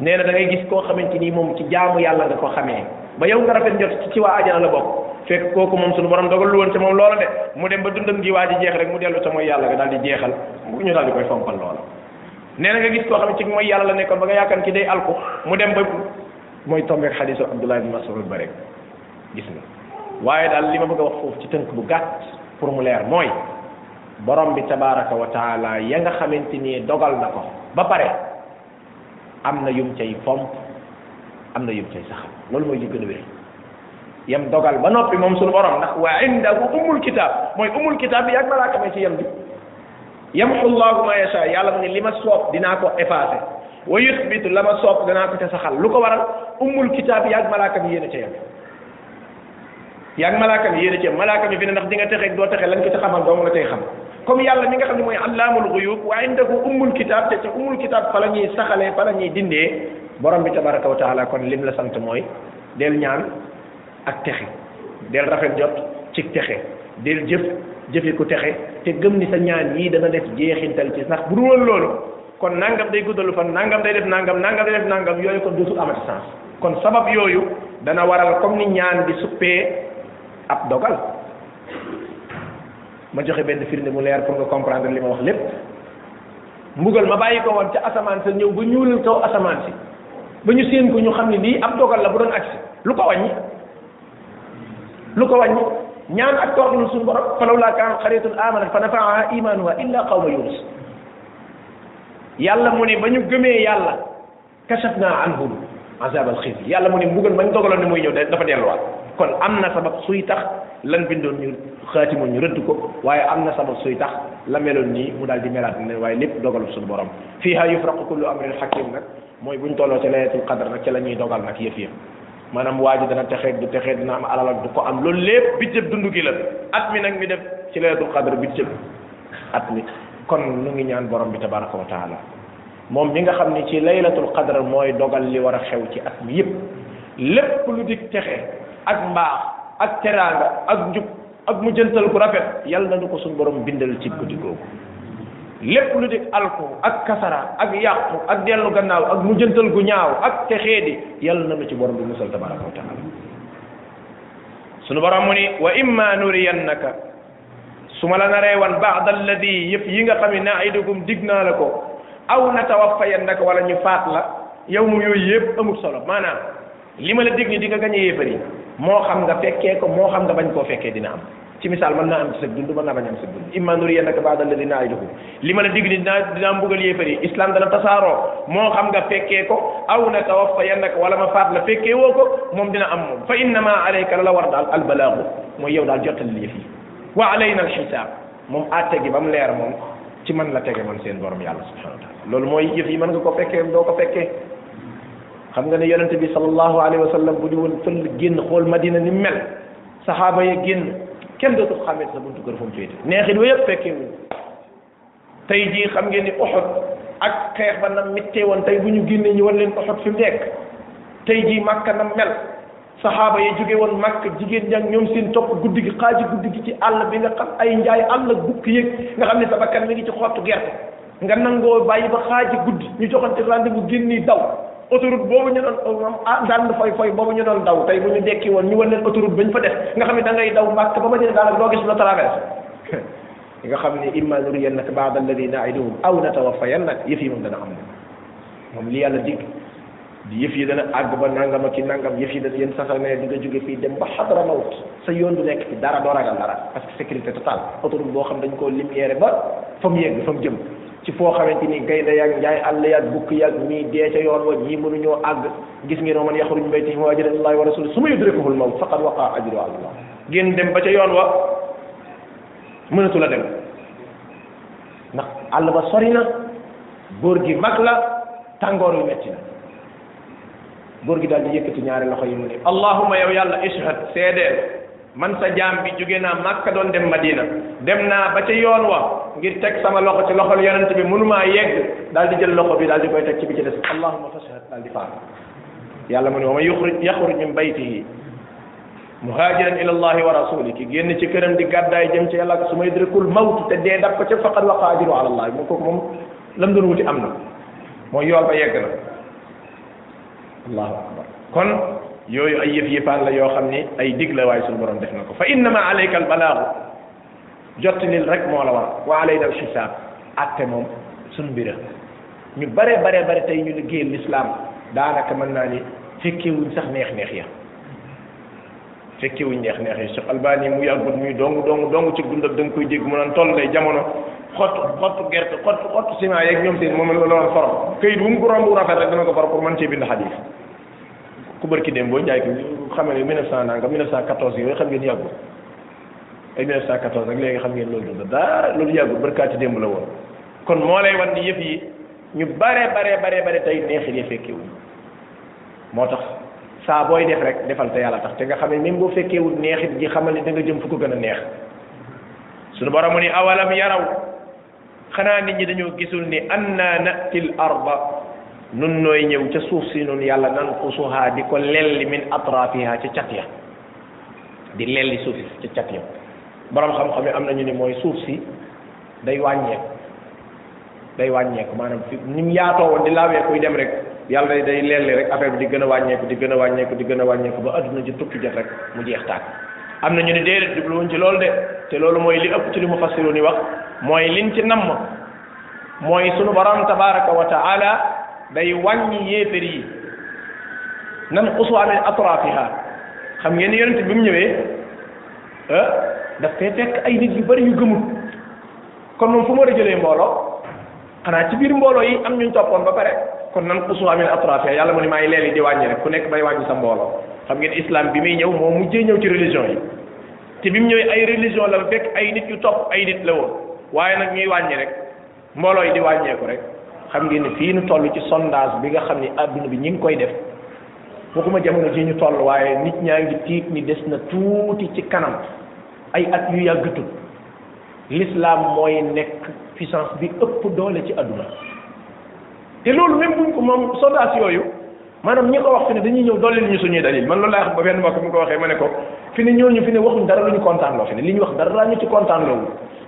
nee na da ngay gis koo xamante ni moom ci jaamu yàlla nga ko xamee ba yow nga rafet njot ci ci waa ajana la bokk fekk kooku moom suñu borom dogal lu woon ca moom loola de mu dem ba dundam gi waa ji jeex rek mu dellu ca mooy yàlla nga daal di jeexal ñu daal di koy fonkal loola nee na nga gis koo xam ne ci mooy yàlla la nekkoon ba nga yaakaar ci day alku mu dem ba mooy tombeeg xadisu Abdullah ibn Mas'ud ba rek gis nga waaye daal li ma bëgg a wax foofu ci tënk bu gàtt pour mu leer mooy borom bi tabaraka wa taala ya nga xamante ni dogal na ko ba pare am na yum cay fomp am na yum cay saxal loolu mooy li gën a wér yam dogal ba noppi moom suñu borom ndax wa indahu umul kitab mooy umul kitab bi ak malaaka may ci yam bi yamxu llahu ma yasha yàlla mu ne li ma soob dinaa ko effacé wa yuthbitu la ma soob danaa ko ca saxal lu ko waral umul kitab bi ak malaaka bi yéen a ca yam yaa ngi malaaka mi yéen a ceeb malaaka mi fi ne ndax di nga texe doo texe lañ ko ci xamal dong la tey xam comme yàlla mi nga xam ne mooy allaamul xuyub waaye ndaku ummul kitaab te ca ummul kitaab fa la ñuy saxalee fa la ñuy dindee borom bi tabaraka wa taala kon lim la sant mooy del ñaan ak texe del rafet jot ci texe del jëf jëfe ku texe te gëm ni sa ñaan yii dana def jeexintal ci ndax bu dul woon loolu kon nangam day guddalu fan nangam day def nangam nangam day def nangam yooyu kon dootul amati sens kon sabab yooyu dana waral comme ni ñaan di suppee ab dogal ma joxe benn firnde mu leer pour nga comprendre li ma wax lépp mbugal ma bàyyi ko woon ca asamaan sa ñëw ba ñuulal kaw asamaan si ba ñu séen ko ñu xam ne lii ab dogal la bu doon agsi lu ko wàññi lu ko wàññi ñaan ak torlu suñu borom falaw laa kaan xaritun amanat fa nafaaha imanuha illa qawma yunus yàlla mu ne ba ñu gëmee yàlla kashaf naa anhum azab al xizy yàlla mu ne mbugal mañ dogaloon ne muy ñëw dafa delluwaat kon am na sabab suy tax lan bindoon ñu xaatimoon ñu rëdd ko waaye am na sabab suy tax la meloon nii mu daal di melaat ne waaye lépp dogalu suñu borom fiiha yufraqu kullu amrin hakim nag mooy buñ tolloo ca laylatul qadr nag ca la ñuy dogal nag yëf yëf maanaam waa ji dana texeeg du texee dina am alal du ko am loolu lépp biccëb dund gi la at mi nag mi def ci laylatul qadr biccëb at mi kon nu ngi ñaan borom bi tabaraka wa taala moom mi nga xam ne ci laylatul qadr mooy dogal li war a xew ci at mi yépp lépp lu di texe ak mbaax ak teraanga ak njub ak mu jëntal gu rafet yàlla nañu ko suñ borom bindal ci guddi googu lépp lu di alku ak kasara ak yàqu ak dellu gannaaw ak mu jëntal gu ñaaw ak texee di yàlla nañu ci borom bi musal tabaraka wa taala sunu borom mu ni wa imma nuriyannaka su ma la naree wan baad alladi yëf yi nga xam ne naidukum dig naa la ko aw na tawaffayannaka wala ñu faat la yow mu yooyu yëpp amul solo maanaam li ma la dig ni di nga gañ a yéefar yi moo xam nga fekkee ko moo xam nga bañ koo fekkee dina am ci misaal mën naa am ci sa dund mën naa bañ am sa dund imma nuriyannaka baad alladi naidukum li ma la digg ni dinaa dinaa mbugal yéefar yi islam dana tasaaroo moo xam nga fekkee ko aw na tawaffa yannaka wala ma faat la fekkee woo ko moom dina am moom fa innama alayka la la war daal albalaagu mooy yow daal jottali lii fii wa alayna alxisaab moom àtte gi ba mu leer moom ci man la tege man seen borom yàlla subhanahu wa taala loolu mooy yëf yi mën nga ko fekkee doo ko fekkee xam nga ne yonente bi sallallahu alayhi wa sallam bu ñu woon fël génn xool madina ni mel saxaaba ya génn kenn dootul xàmmee sa buntu kër fu mu féete neexit wa yëpp fekkee wu tey jii xam ngeen ni Uhud ak xeex ba na mittee woon tey bu ñu génnee ñu wan leen Uhud fi mu nekk tey jii Makka na mel saxaaba yi jóge woon Makka jigéen ña ñoom seen topp guddi gi xaaji guddi gi ci àll bi nga xam ay njaay àll ak bukk yëg nga xam ne sa bakkan mi ngi ci xottu gerte nga nangoo bàyyi ba xaaji guddi ñu joxante rendez-vous génni daw autoroute boobu ñu doon ah daan na foy foy boobu ñu doon daw tey bu ñu dekki woon ñu wan leen autoroute ba ñu fa def nga xam ne da ngay daw màkk ba ma jëlee daanaka doo gis la traverse nga xam ne imma nuriyannaka ba'da alladhi na'iduhum aw natawaffayannaka yëf yi moom dana xam ne moom li yàlla dig yëf yi dana àgg ba nangam ak i nangam yëf yi dana yéen sasal ne di nga jóge fii dem ba xadra mawt sa yoon du nekk fi dara doo ragal dara parce que sécurité totale autoroute boo xam dañ koo lumière ba fa mu yegg fa mu jëm ci foo xamante ni gaynde yaag njaay àll yaag bukk yaag ñii dee ca yoon wa ñii mënuñoo àgg gis ngeen wa man yaxruj min baytihi muhaajiran ilallaahi wa rasuulihi summa yudrikuhu l-mawt faqad waqaa ajruhu ala llaah ngeen dem ba ca yoon wa mënatu la dem ndax àll ba sori na góor gi mag la tàngoor yu metti na góor gi daal di yëkkati ñaari loxo yi mu ne allahuma yow yàlla ishhad seedeel man sa jaam bi jóge naa Makka doon dem Madina dem naa ba ca yoon wa ngir teg sama loxo ci loxol yonent bi mënumaa yegg daal di jël loxo bi daal di koy teg ci bi ci des allahuma fashhad daal di faatu yàlla mu ne wa man yuxruj yaxruj min baytihi muhaajiran ila allahi wa rasuli ki génn ci këram di gàddaay jëm ci yàlla su may drekul mawtu te dee dab ko ca faqad waqa ajru ala allah moom kooku moom lam doon wuti am na mooy yool ba yegg na allahu akbar kon yooyu ay yëf yëfaan la yoo xam ni ay dig la waaye suñu borom def na ko fa innama alayka albalaagu jottalil rek moo la war wa alayna alxisaab atte moom suñ mbira ñu bare bare bare tey ñu liggéey lislaam daanaka mën naa ni fekkewuñ sax neex neex ya fekke wuñ neex neex yi Cheikh Albani mu yàggut muy dong dong dong ci dund ak da nga koy dégg mu naan toll lay jamono xott xott gerte xott xott ciment yeeg ñoom seen moom la doon for këyit bu mu ko romb rafet rek dana ko for pour mën cee bind xadis ku barki dem boo njaay ko xamal ne 1900 nanga 1914 yooyu xam ngeen yàggut ay 1914 rek léegi xam ngeen loolu dund dara loolu yàggut barkaati démb la woon kon moo lay wan ni yëf yi ñu bare bare bare bare tey neexit ya fekkewul moo tax saa booy def rek defal te yàlla tax te nga xam ne même boo fekkewul neexit gi xamal ni da nga jëm fu ko gën a neex suñu borom mu ni awalam yaraw xanaa nit ñi dañoo gisul ni anna natil arda nun nooy ñëw ca suuf si nun yàlla nan xusuhaa di ko lelli min atrafiha ca cat ya di lelli suuf si ca cat ya borom xam-xam yi am nañu ni mooy suuf si day wàññeeku day wàññeeku maanaam fi ni mu yaatoo woon di laawee kuy dem rek yàlla day day leelli rek affaire bi di gën a wàññeeku di gën a wàññeeku di gën a wàññeeku ba adduna ji tukki jot rek mu jeex tàkk am na ñu ne déedéet jubluwuñ ci loolu de te loolu mooy li ëpp ci li mu fassiru ni wax mooy liñ ci namm mooy sunu borom tabaraka wa taala day wàññi yéefér yi nan xusuwaa min atrafiha xam ngeen ni yonent bi mu ñëwee ah daf fee fekk ay nit yu bari yu gëmul kon moom fu mu war a jëlee mbooloo xanaa ci biir mbooloo yi am ñu toppoon ba pare kon nan usuha min atrafiha yàlla mu ne maa ngi leen di wàññi rek ku nekk may wàññi sa mbooloo xam ngeen islam bi muy ñëw moo mujjee ñëw ci religion yi te bi mu ñëwee ay religion la fekk ay nit yu topp ay nit la woon waaye nag ñuy wàññi rek mbooloo yi di wàññeeku rek xam ngeen ni fii nu toll ci sondage bi nga xam ni adduna bi ñi ngi koy def waxuma jamono ji ñu toll waaye nit ñaa ngi tiit ni des na tuuti ci kanam ay at yu yàggatul l'islam mooy nekk puissance bi ëpp doole ci àdduna te loolu même buñ ko moom sondage yooyu maanaam ñi ko wax fi ne dañuy ñëw dolli ñu suñuy dalil man loolu laa wax ba benn mbokk mu ko waxee ma ne ko fi ne ñooñu fi ne waxuñ dara lu ñu kontaan loo fi ne li ñu wax dara laa ñu ci kontaan loo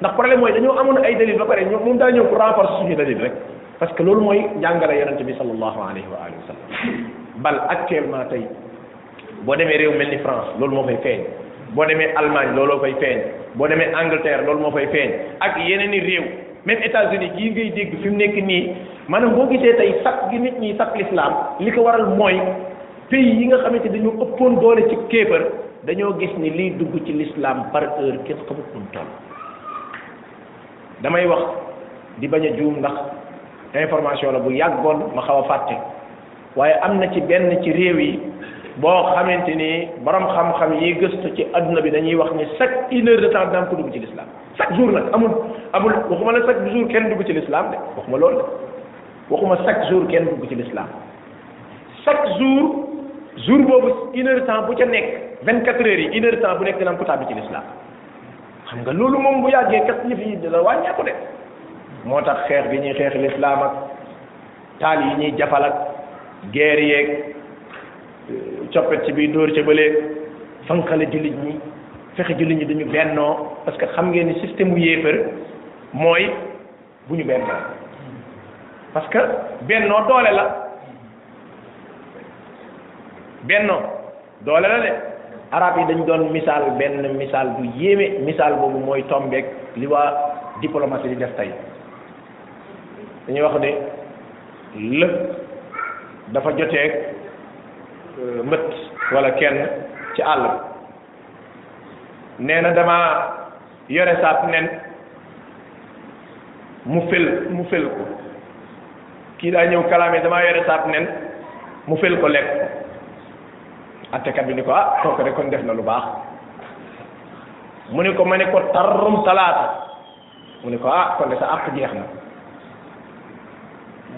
ndax problème mooy dañoo amoon ay dalil ba pare moom daa ñëw pour renforcer suñu dalil rek parce que loolu mooy jàngale yonente bi sallallahu alayhi wa alihi wa sallam bal actuellement tey boo demee réew mel ni France loolu moo fay feeñ boo demee Allemagne looloo fay feeñ boo demee Angleterre loolu moo fay feeñ ak yeneen i réew même États-Unis gii ngay dégg fi mu nekk nii maanaam boo gisee tey sat gi nit ñi sat l'islam li ko waral mooy pays yi nga xamante dañoo ëppoon doole ci kéefër dañoo gis ni liy dugg ci l'islam par heure kenn xamut nu mu toll damay wax di bañ a juum ndax information la bu yàggoon ma xaw a fàtte waaye am na ci benn ci réew yi boo xamante ni borom xam-xam yi gëstu ci adduna bi dañuy wax ni chaque une heure de temps daan ko dugg ci l'islam chaque jour nag amul amul waxuma la chaque jour kenn dugg ci l'islam de waxuma loolu de waxuma chaque jour kenn dugg ci l'islam chaque jour jour boobu une heure temps bu ca nekk vingt quatre heures yi une heure temps bu nekk dinañ ko tàbbi ci l'islam xam nga loolu moom bu yàggee kat yëf yi dina wàññeeku de moo tax xeex bi ñuy xeex l'islam ak taal yi ñuy jafal ak guerre yeeg euh, coppet ci biy dóor ca ba léeg fanqale jullit ñi fexe jullit ñi duñu bennoo parce que xam ngeen ni système mu yéefar mooy bu ñu bennoo parce que bennoo doole la bennoo doole la de arab yi dañ doon misaal benn misaal bu yéeme misaal boobu mooy tombeek li waa diplomatie di def tey dañuy wax ne lëg dafa joteeg euh, mbët wala kenn ci àll bi nee na dama yore saat nen mu fel mu fel ko kii daa ñëw kalaame damaa yore saat nen mu fel ko lekk ko attekat bi ni ko ah kooku de kon def na lu baax mu ne ko ma ne ko tarrum talaata mu ne ko ah kon de sa àq jeex na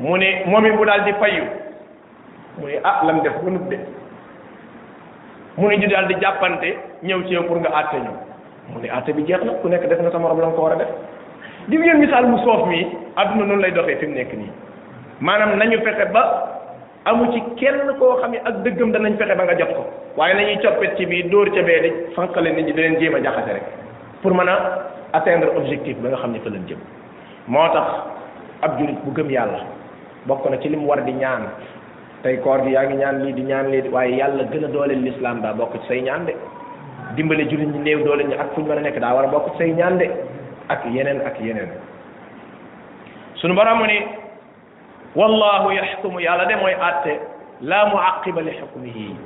mu ne moom it mu daal di fayu mu ne ah lam def mënut de mu ne ñu daal di jàppante ñëw ci yow pour nga àtte ñu mu ne àtte bi jeex na ku nekk def na sa morom la nga ko war a def gis ngeen misaal mu soof mi adduna noonu lay doxee fi mu nekk nii maanaam nañu fexe ba amu ci kenn koo xam ne ak dëggam danañ fexe ba nga jot ko waaye nañuy coppet ci bii dóor ca bee di fanqale nit ñi da leen jéem a jaxase rek pour mën a atteindre objectif ba nga xam ne fa leen jëm moo tax ab julit bu gëm yàlla bokk na ci li mu war di ñaan tey koor gi yaa ngi ñaan lii di ñaan lii waaye yàlla gën a dooleel lislaam daa bokk ci say ñaan de dimbale jullit ñi néew doole ñi ak fu ñu mën a nekk daa war a bokk ci say ñaan de ak yeneen ak yeneen sunu borom mu ni wallahu yaxkumu yàlla de mooy àtte laa muaqiba li xukmihi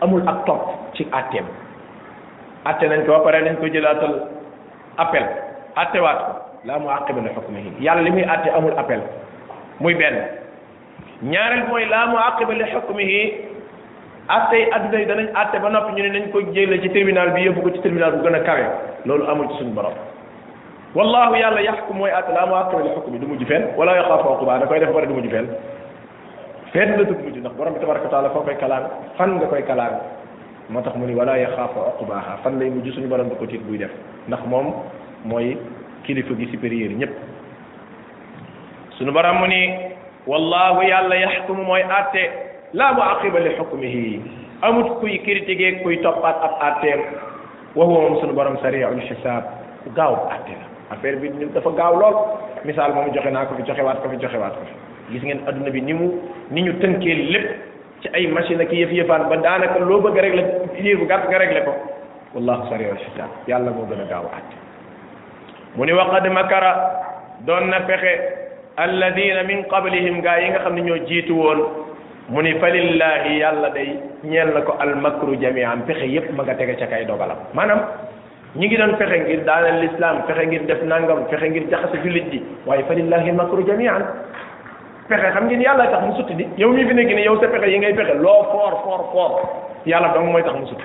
amul ak topp ci àtteem àtte nañ ko ba pare nañ ko jëlaatal appel attewaat ko laa mu àqiba li xukmihi yàlla li muy atte amul appel muy benn ñaareel mooy laa mu àqiba li xukmihi atte yi adduna yi danañ atte ba noppi ñu ne nañ ko jëlee ci tribunal bi yóbbu ko ci tribunal bu gën a kawe loolu amul ci suñu borom wallahu yàlla yaxkum mooy atte laa mu àqiba li xukmi du mujj fenn wala yaxaafu uquba da koy def bare du mujj fenn fenn la dugg mujj ndax borom bi tabaraka taala foo koy kalaame fan nga koy kalaame moo tax mu ni wala yaxaafu uqbaaha fan lay mujj suñu borom du ko tiit buy def ndax moom mooy kilifa gi supérieur ñëpp suñu borom mu ni wallahu yàlla yaxkumu mooy atte laa mu aqiba li xukmihi amut kuy critiquer kuy toppaat ab atteem waxu moom sunu borom sariul xisaab ku gaaw àtte la affaire bi ñun dafa gaaw lool misaal moom joxe naa ko fi joxewaat ko fi joxewaat ko fi gis ngeen adduna bi ni mu ni ñu tënkee lépp ci ay machine ak yëf yëfaan ba daanaka loo bëgg rek la yëfu gàtt nga réglé ko wallahu sariul xisaab yàlla moo gën a gaaw àtte mu ni waqad makara doon na fexe alladina min qablihim gaa yi nga xam ne ñoo jiitu woon mu ni fa lillahi yàlla day ñeel na ko almakru jamian fexe yépp ma nga tege ca kay dogalam maanaam ñi ngi doon fexe ngir daaneel l'islam fexe ngir def nangam fexe ngir jaxase jullit ji waaye fa lillahi almakru jamian fexe xam ngeen yàlla tax mu sutti di yow mii fi nekk ni yow sa fexe yi ngay fexe loo foor foor foor yàlla dong mooy tax mu sutti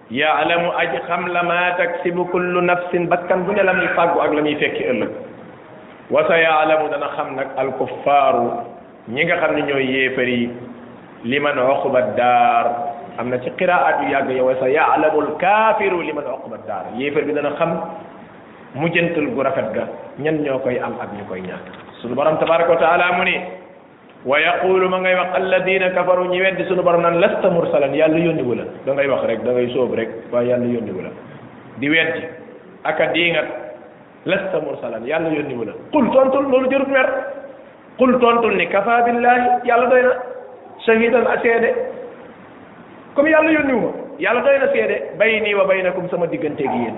yaalamu aji xam la maa taksibu kullu nafsin bakkan bu ne la muy fàggu ak la muy fekki ëllëg wa sa yaalamu dana xam nag alkuffaaru ñi nga xam ne ñooy yéefar yi liman uqba daar am na ci qiraat yu yàgg yow wa sa yaalamu alkaafiru liman uqba daar yéefar bi dana xam mujjantal gu rafet ga ñan ñoo koy am ak ñu koy ñàkk suñu borom tabaraka wa taala mu ni wa yaqulu ma ngay wax alladina kafaru ñi weddi sunu borom nan lasta mursalan yàlla yónni wu la da ngay wax rek da ngay sóob rek waaye yàlla yónni wu la di weddi aka diingat lasta mursalan yàlla yónni wu la qul tontul loolu jërut mer qul tontul ni kafa billahi yàlla doy na shahidan a seede comme yàlla yónniwu ma yàlla doy na seede bay nii wa baynakum sama diggante gi yéen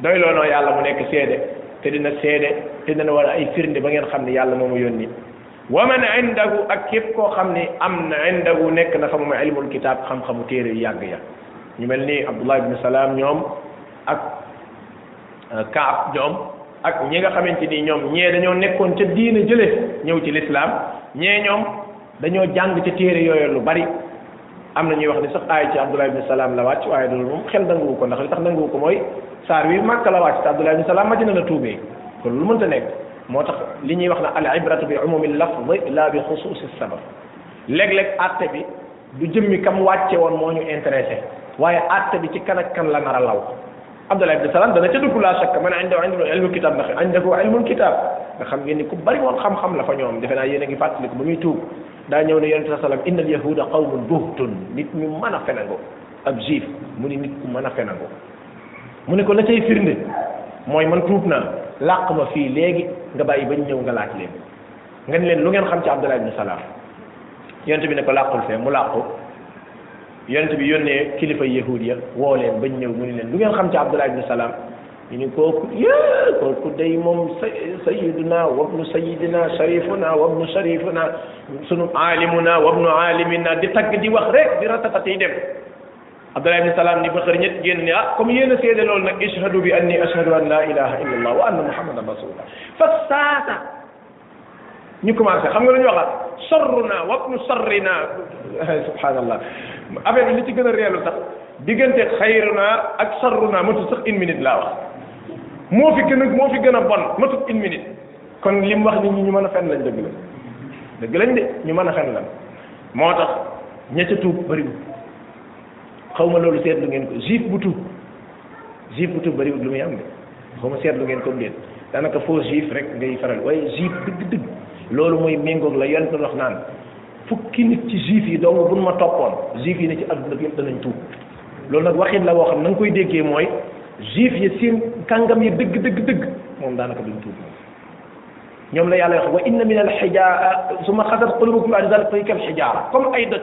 doy loonoo yàlla mu nekk seede te dina seede te dina war ay firnde ba ngeen xam ne yàlla moomu yónni wa man indahu ak képp koo xam ne am na indahu nekk na fa moom ilmul kitaab xam-xamu téere yu yàgg ya ñu mel ni abdullah ibn salaam ñoom ak euh, kaab ñoom ak ñi nga xamante ni ñoom ñee dañoo nekkoon ca diina jële ñëw ci lislaam ñee ñoom dañoo jàng ca téere yooyu lu bari am na ñuy wax ni sax aay ci Abdullah ibn Salaam la wàcc waaye loolu moom xel nanguwu ko ndax li tax nanguwu ko mooy saar wi màkk la wàcc te Abdullah ibn Salaam Madina la tuubee kon lu mënta nekk moo tax li ñuy wax na al ibratu bi umumi lafz la bi xusuusi sabab léeg-léeg àtte bi du jëmmi kam wàcce woon moo ñu intéressé waaye àtte bi ci kan ak kan la nar a law Abdullah ibn Salam dana ca dugg laa shakk man indahu ilmu ilmul kitab ndax indahu ilmul kitab nga xam ngeen ni ku bari woon xam-xam la fa ñoom defe naa yéen a ngi fàttaliku ba muy tuub daa ñëw ne yonent sa salam innal yahuda qawmun buhtun nit ñu mën a fenango ab juif mu ni nit ku mën a fenango mu ne ko la cay firnde mooy man tuub naa làq ma fii léegi nga bàyyi bañ ñëw nga laaj leen nga ni leen lu ngeen xam ci Abdullah ibn Salam yonent bi ne ko làqul fee mu làqu yonent bi yónnee kilifa yahud ya woo leen bañ ñëw mu ni leen lu ngeen xam ci abdullah ibn salaam ñu ni kooku yee kooku day moom sa sayiduna wabnu sayidina sharifuna wabnu sharifuna sunu alimuna wabnu alimina di tagg di wax rek di ratatati dem abdullah ibn salaam ni ba xër ñett génn ne ah comme yéen a seede loolu nag ishhadu bi anni ashhadu an la ilaha illa allah wa anna muhammadan rasulullah fa saasa ñu commencé xam nga lu ñu waxaat sorru naa wap nu sorri naa subhanallah affaire bi li ci gën a reelu sax diggante xayru naa ak sorru naa matut sax une minute laa wax moo fi gën a moo fi gën a bon matut une minute kon li mu wax nit ñi ñu mën a fen lañ dëgg la dëgg lañ de ñu mën a fen lañ moo tax ña ca tuub bëriwul xaw ma loolu seetlu ngeen ko juif bu tuub juif bu tuub bëriwul lu muy am de xaw ma seetlu ngeen comme déet daanaka foo juif rek ngay faral waaye juif dëgg-dëgg loolu mooy méngoog la yonent wax naan fukki nit ci juif yi dong buñ ma toppoon juif yi ne ci adduna bi yëpp danañ tuub loolu nag waxin la woo xam na nga koy déggee mooy juif yi seen kàngam yi dëgg dëgg dëgg moom daanaka duñ tuub ñoom la yàlla wax wa inna min al xijaara summa xasat qulubukum ba'da zalika fa hiya kal xijaara comme ay doj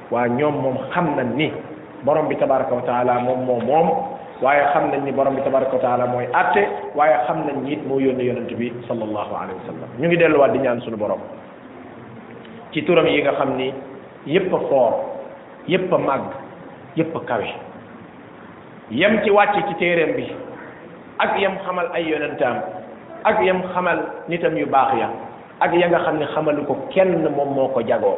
waa ñoom moom xam nañ ni borom bi tabaraka wa taala moom moom moom waaye xam nañ ni borom bi tabaraka wa taala mooy atte waaye xam nañ ni it moo yónni yonent bi sallallahu alayhi wa sallam ñu ngi delluwaat di ñaan suñu borom ci turam yi nga xam ni yépp a foor yépp a màgg yépp a kawe yem ci wàcc ci téeréem bi ak yem xamal ay yonentaam ak yem xamal nitam yu baax ya ak ya nga xam ne xamalu ko kenn moom moo ko jagoo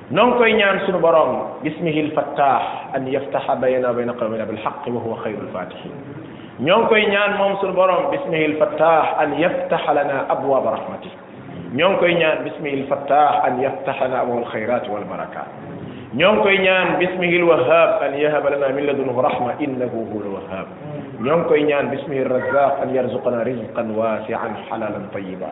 نون كوي نيان سونو بروم بسمه الفتاح ان يفتح بيننا وبين قومنا بالحق وهو خير الفاتحين نون كوي نيان موم سونو بروم بسمه الفتاح ان يفتح لنا ابواب رحمته نون كوي نيان بسمه الفتاح ان يفتح لنا ابواب الخيرات والبركات نون كوي نيان بسمه الوهاب ان يهب لنا من لدنه رحمه انه هو الوهاب نون كوي نيان بسمه الرزاق ان يرزقنا رزقا واسعا حلالا طيبا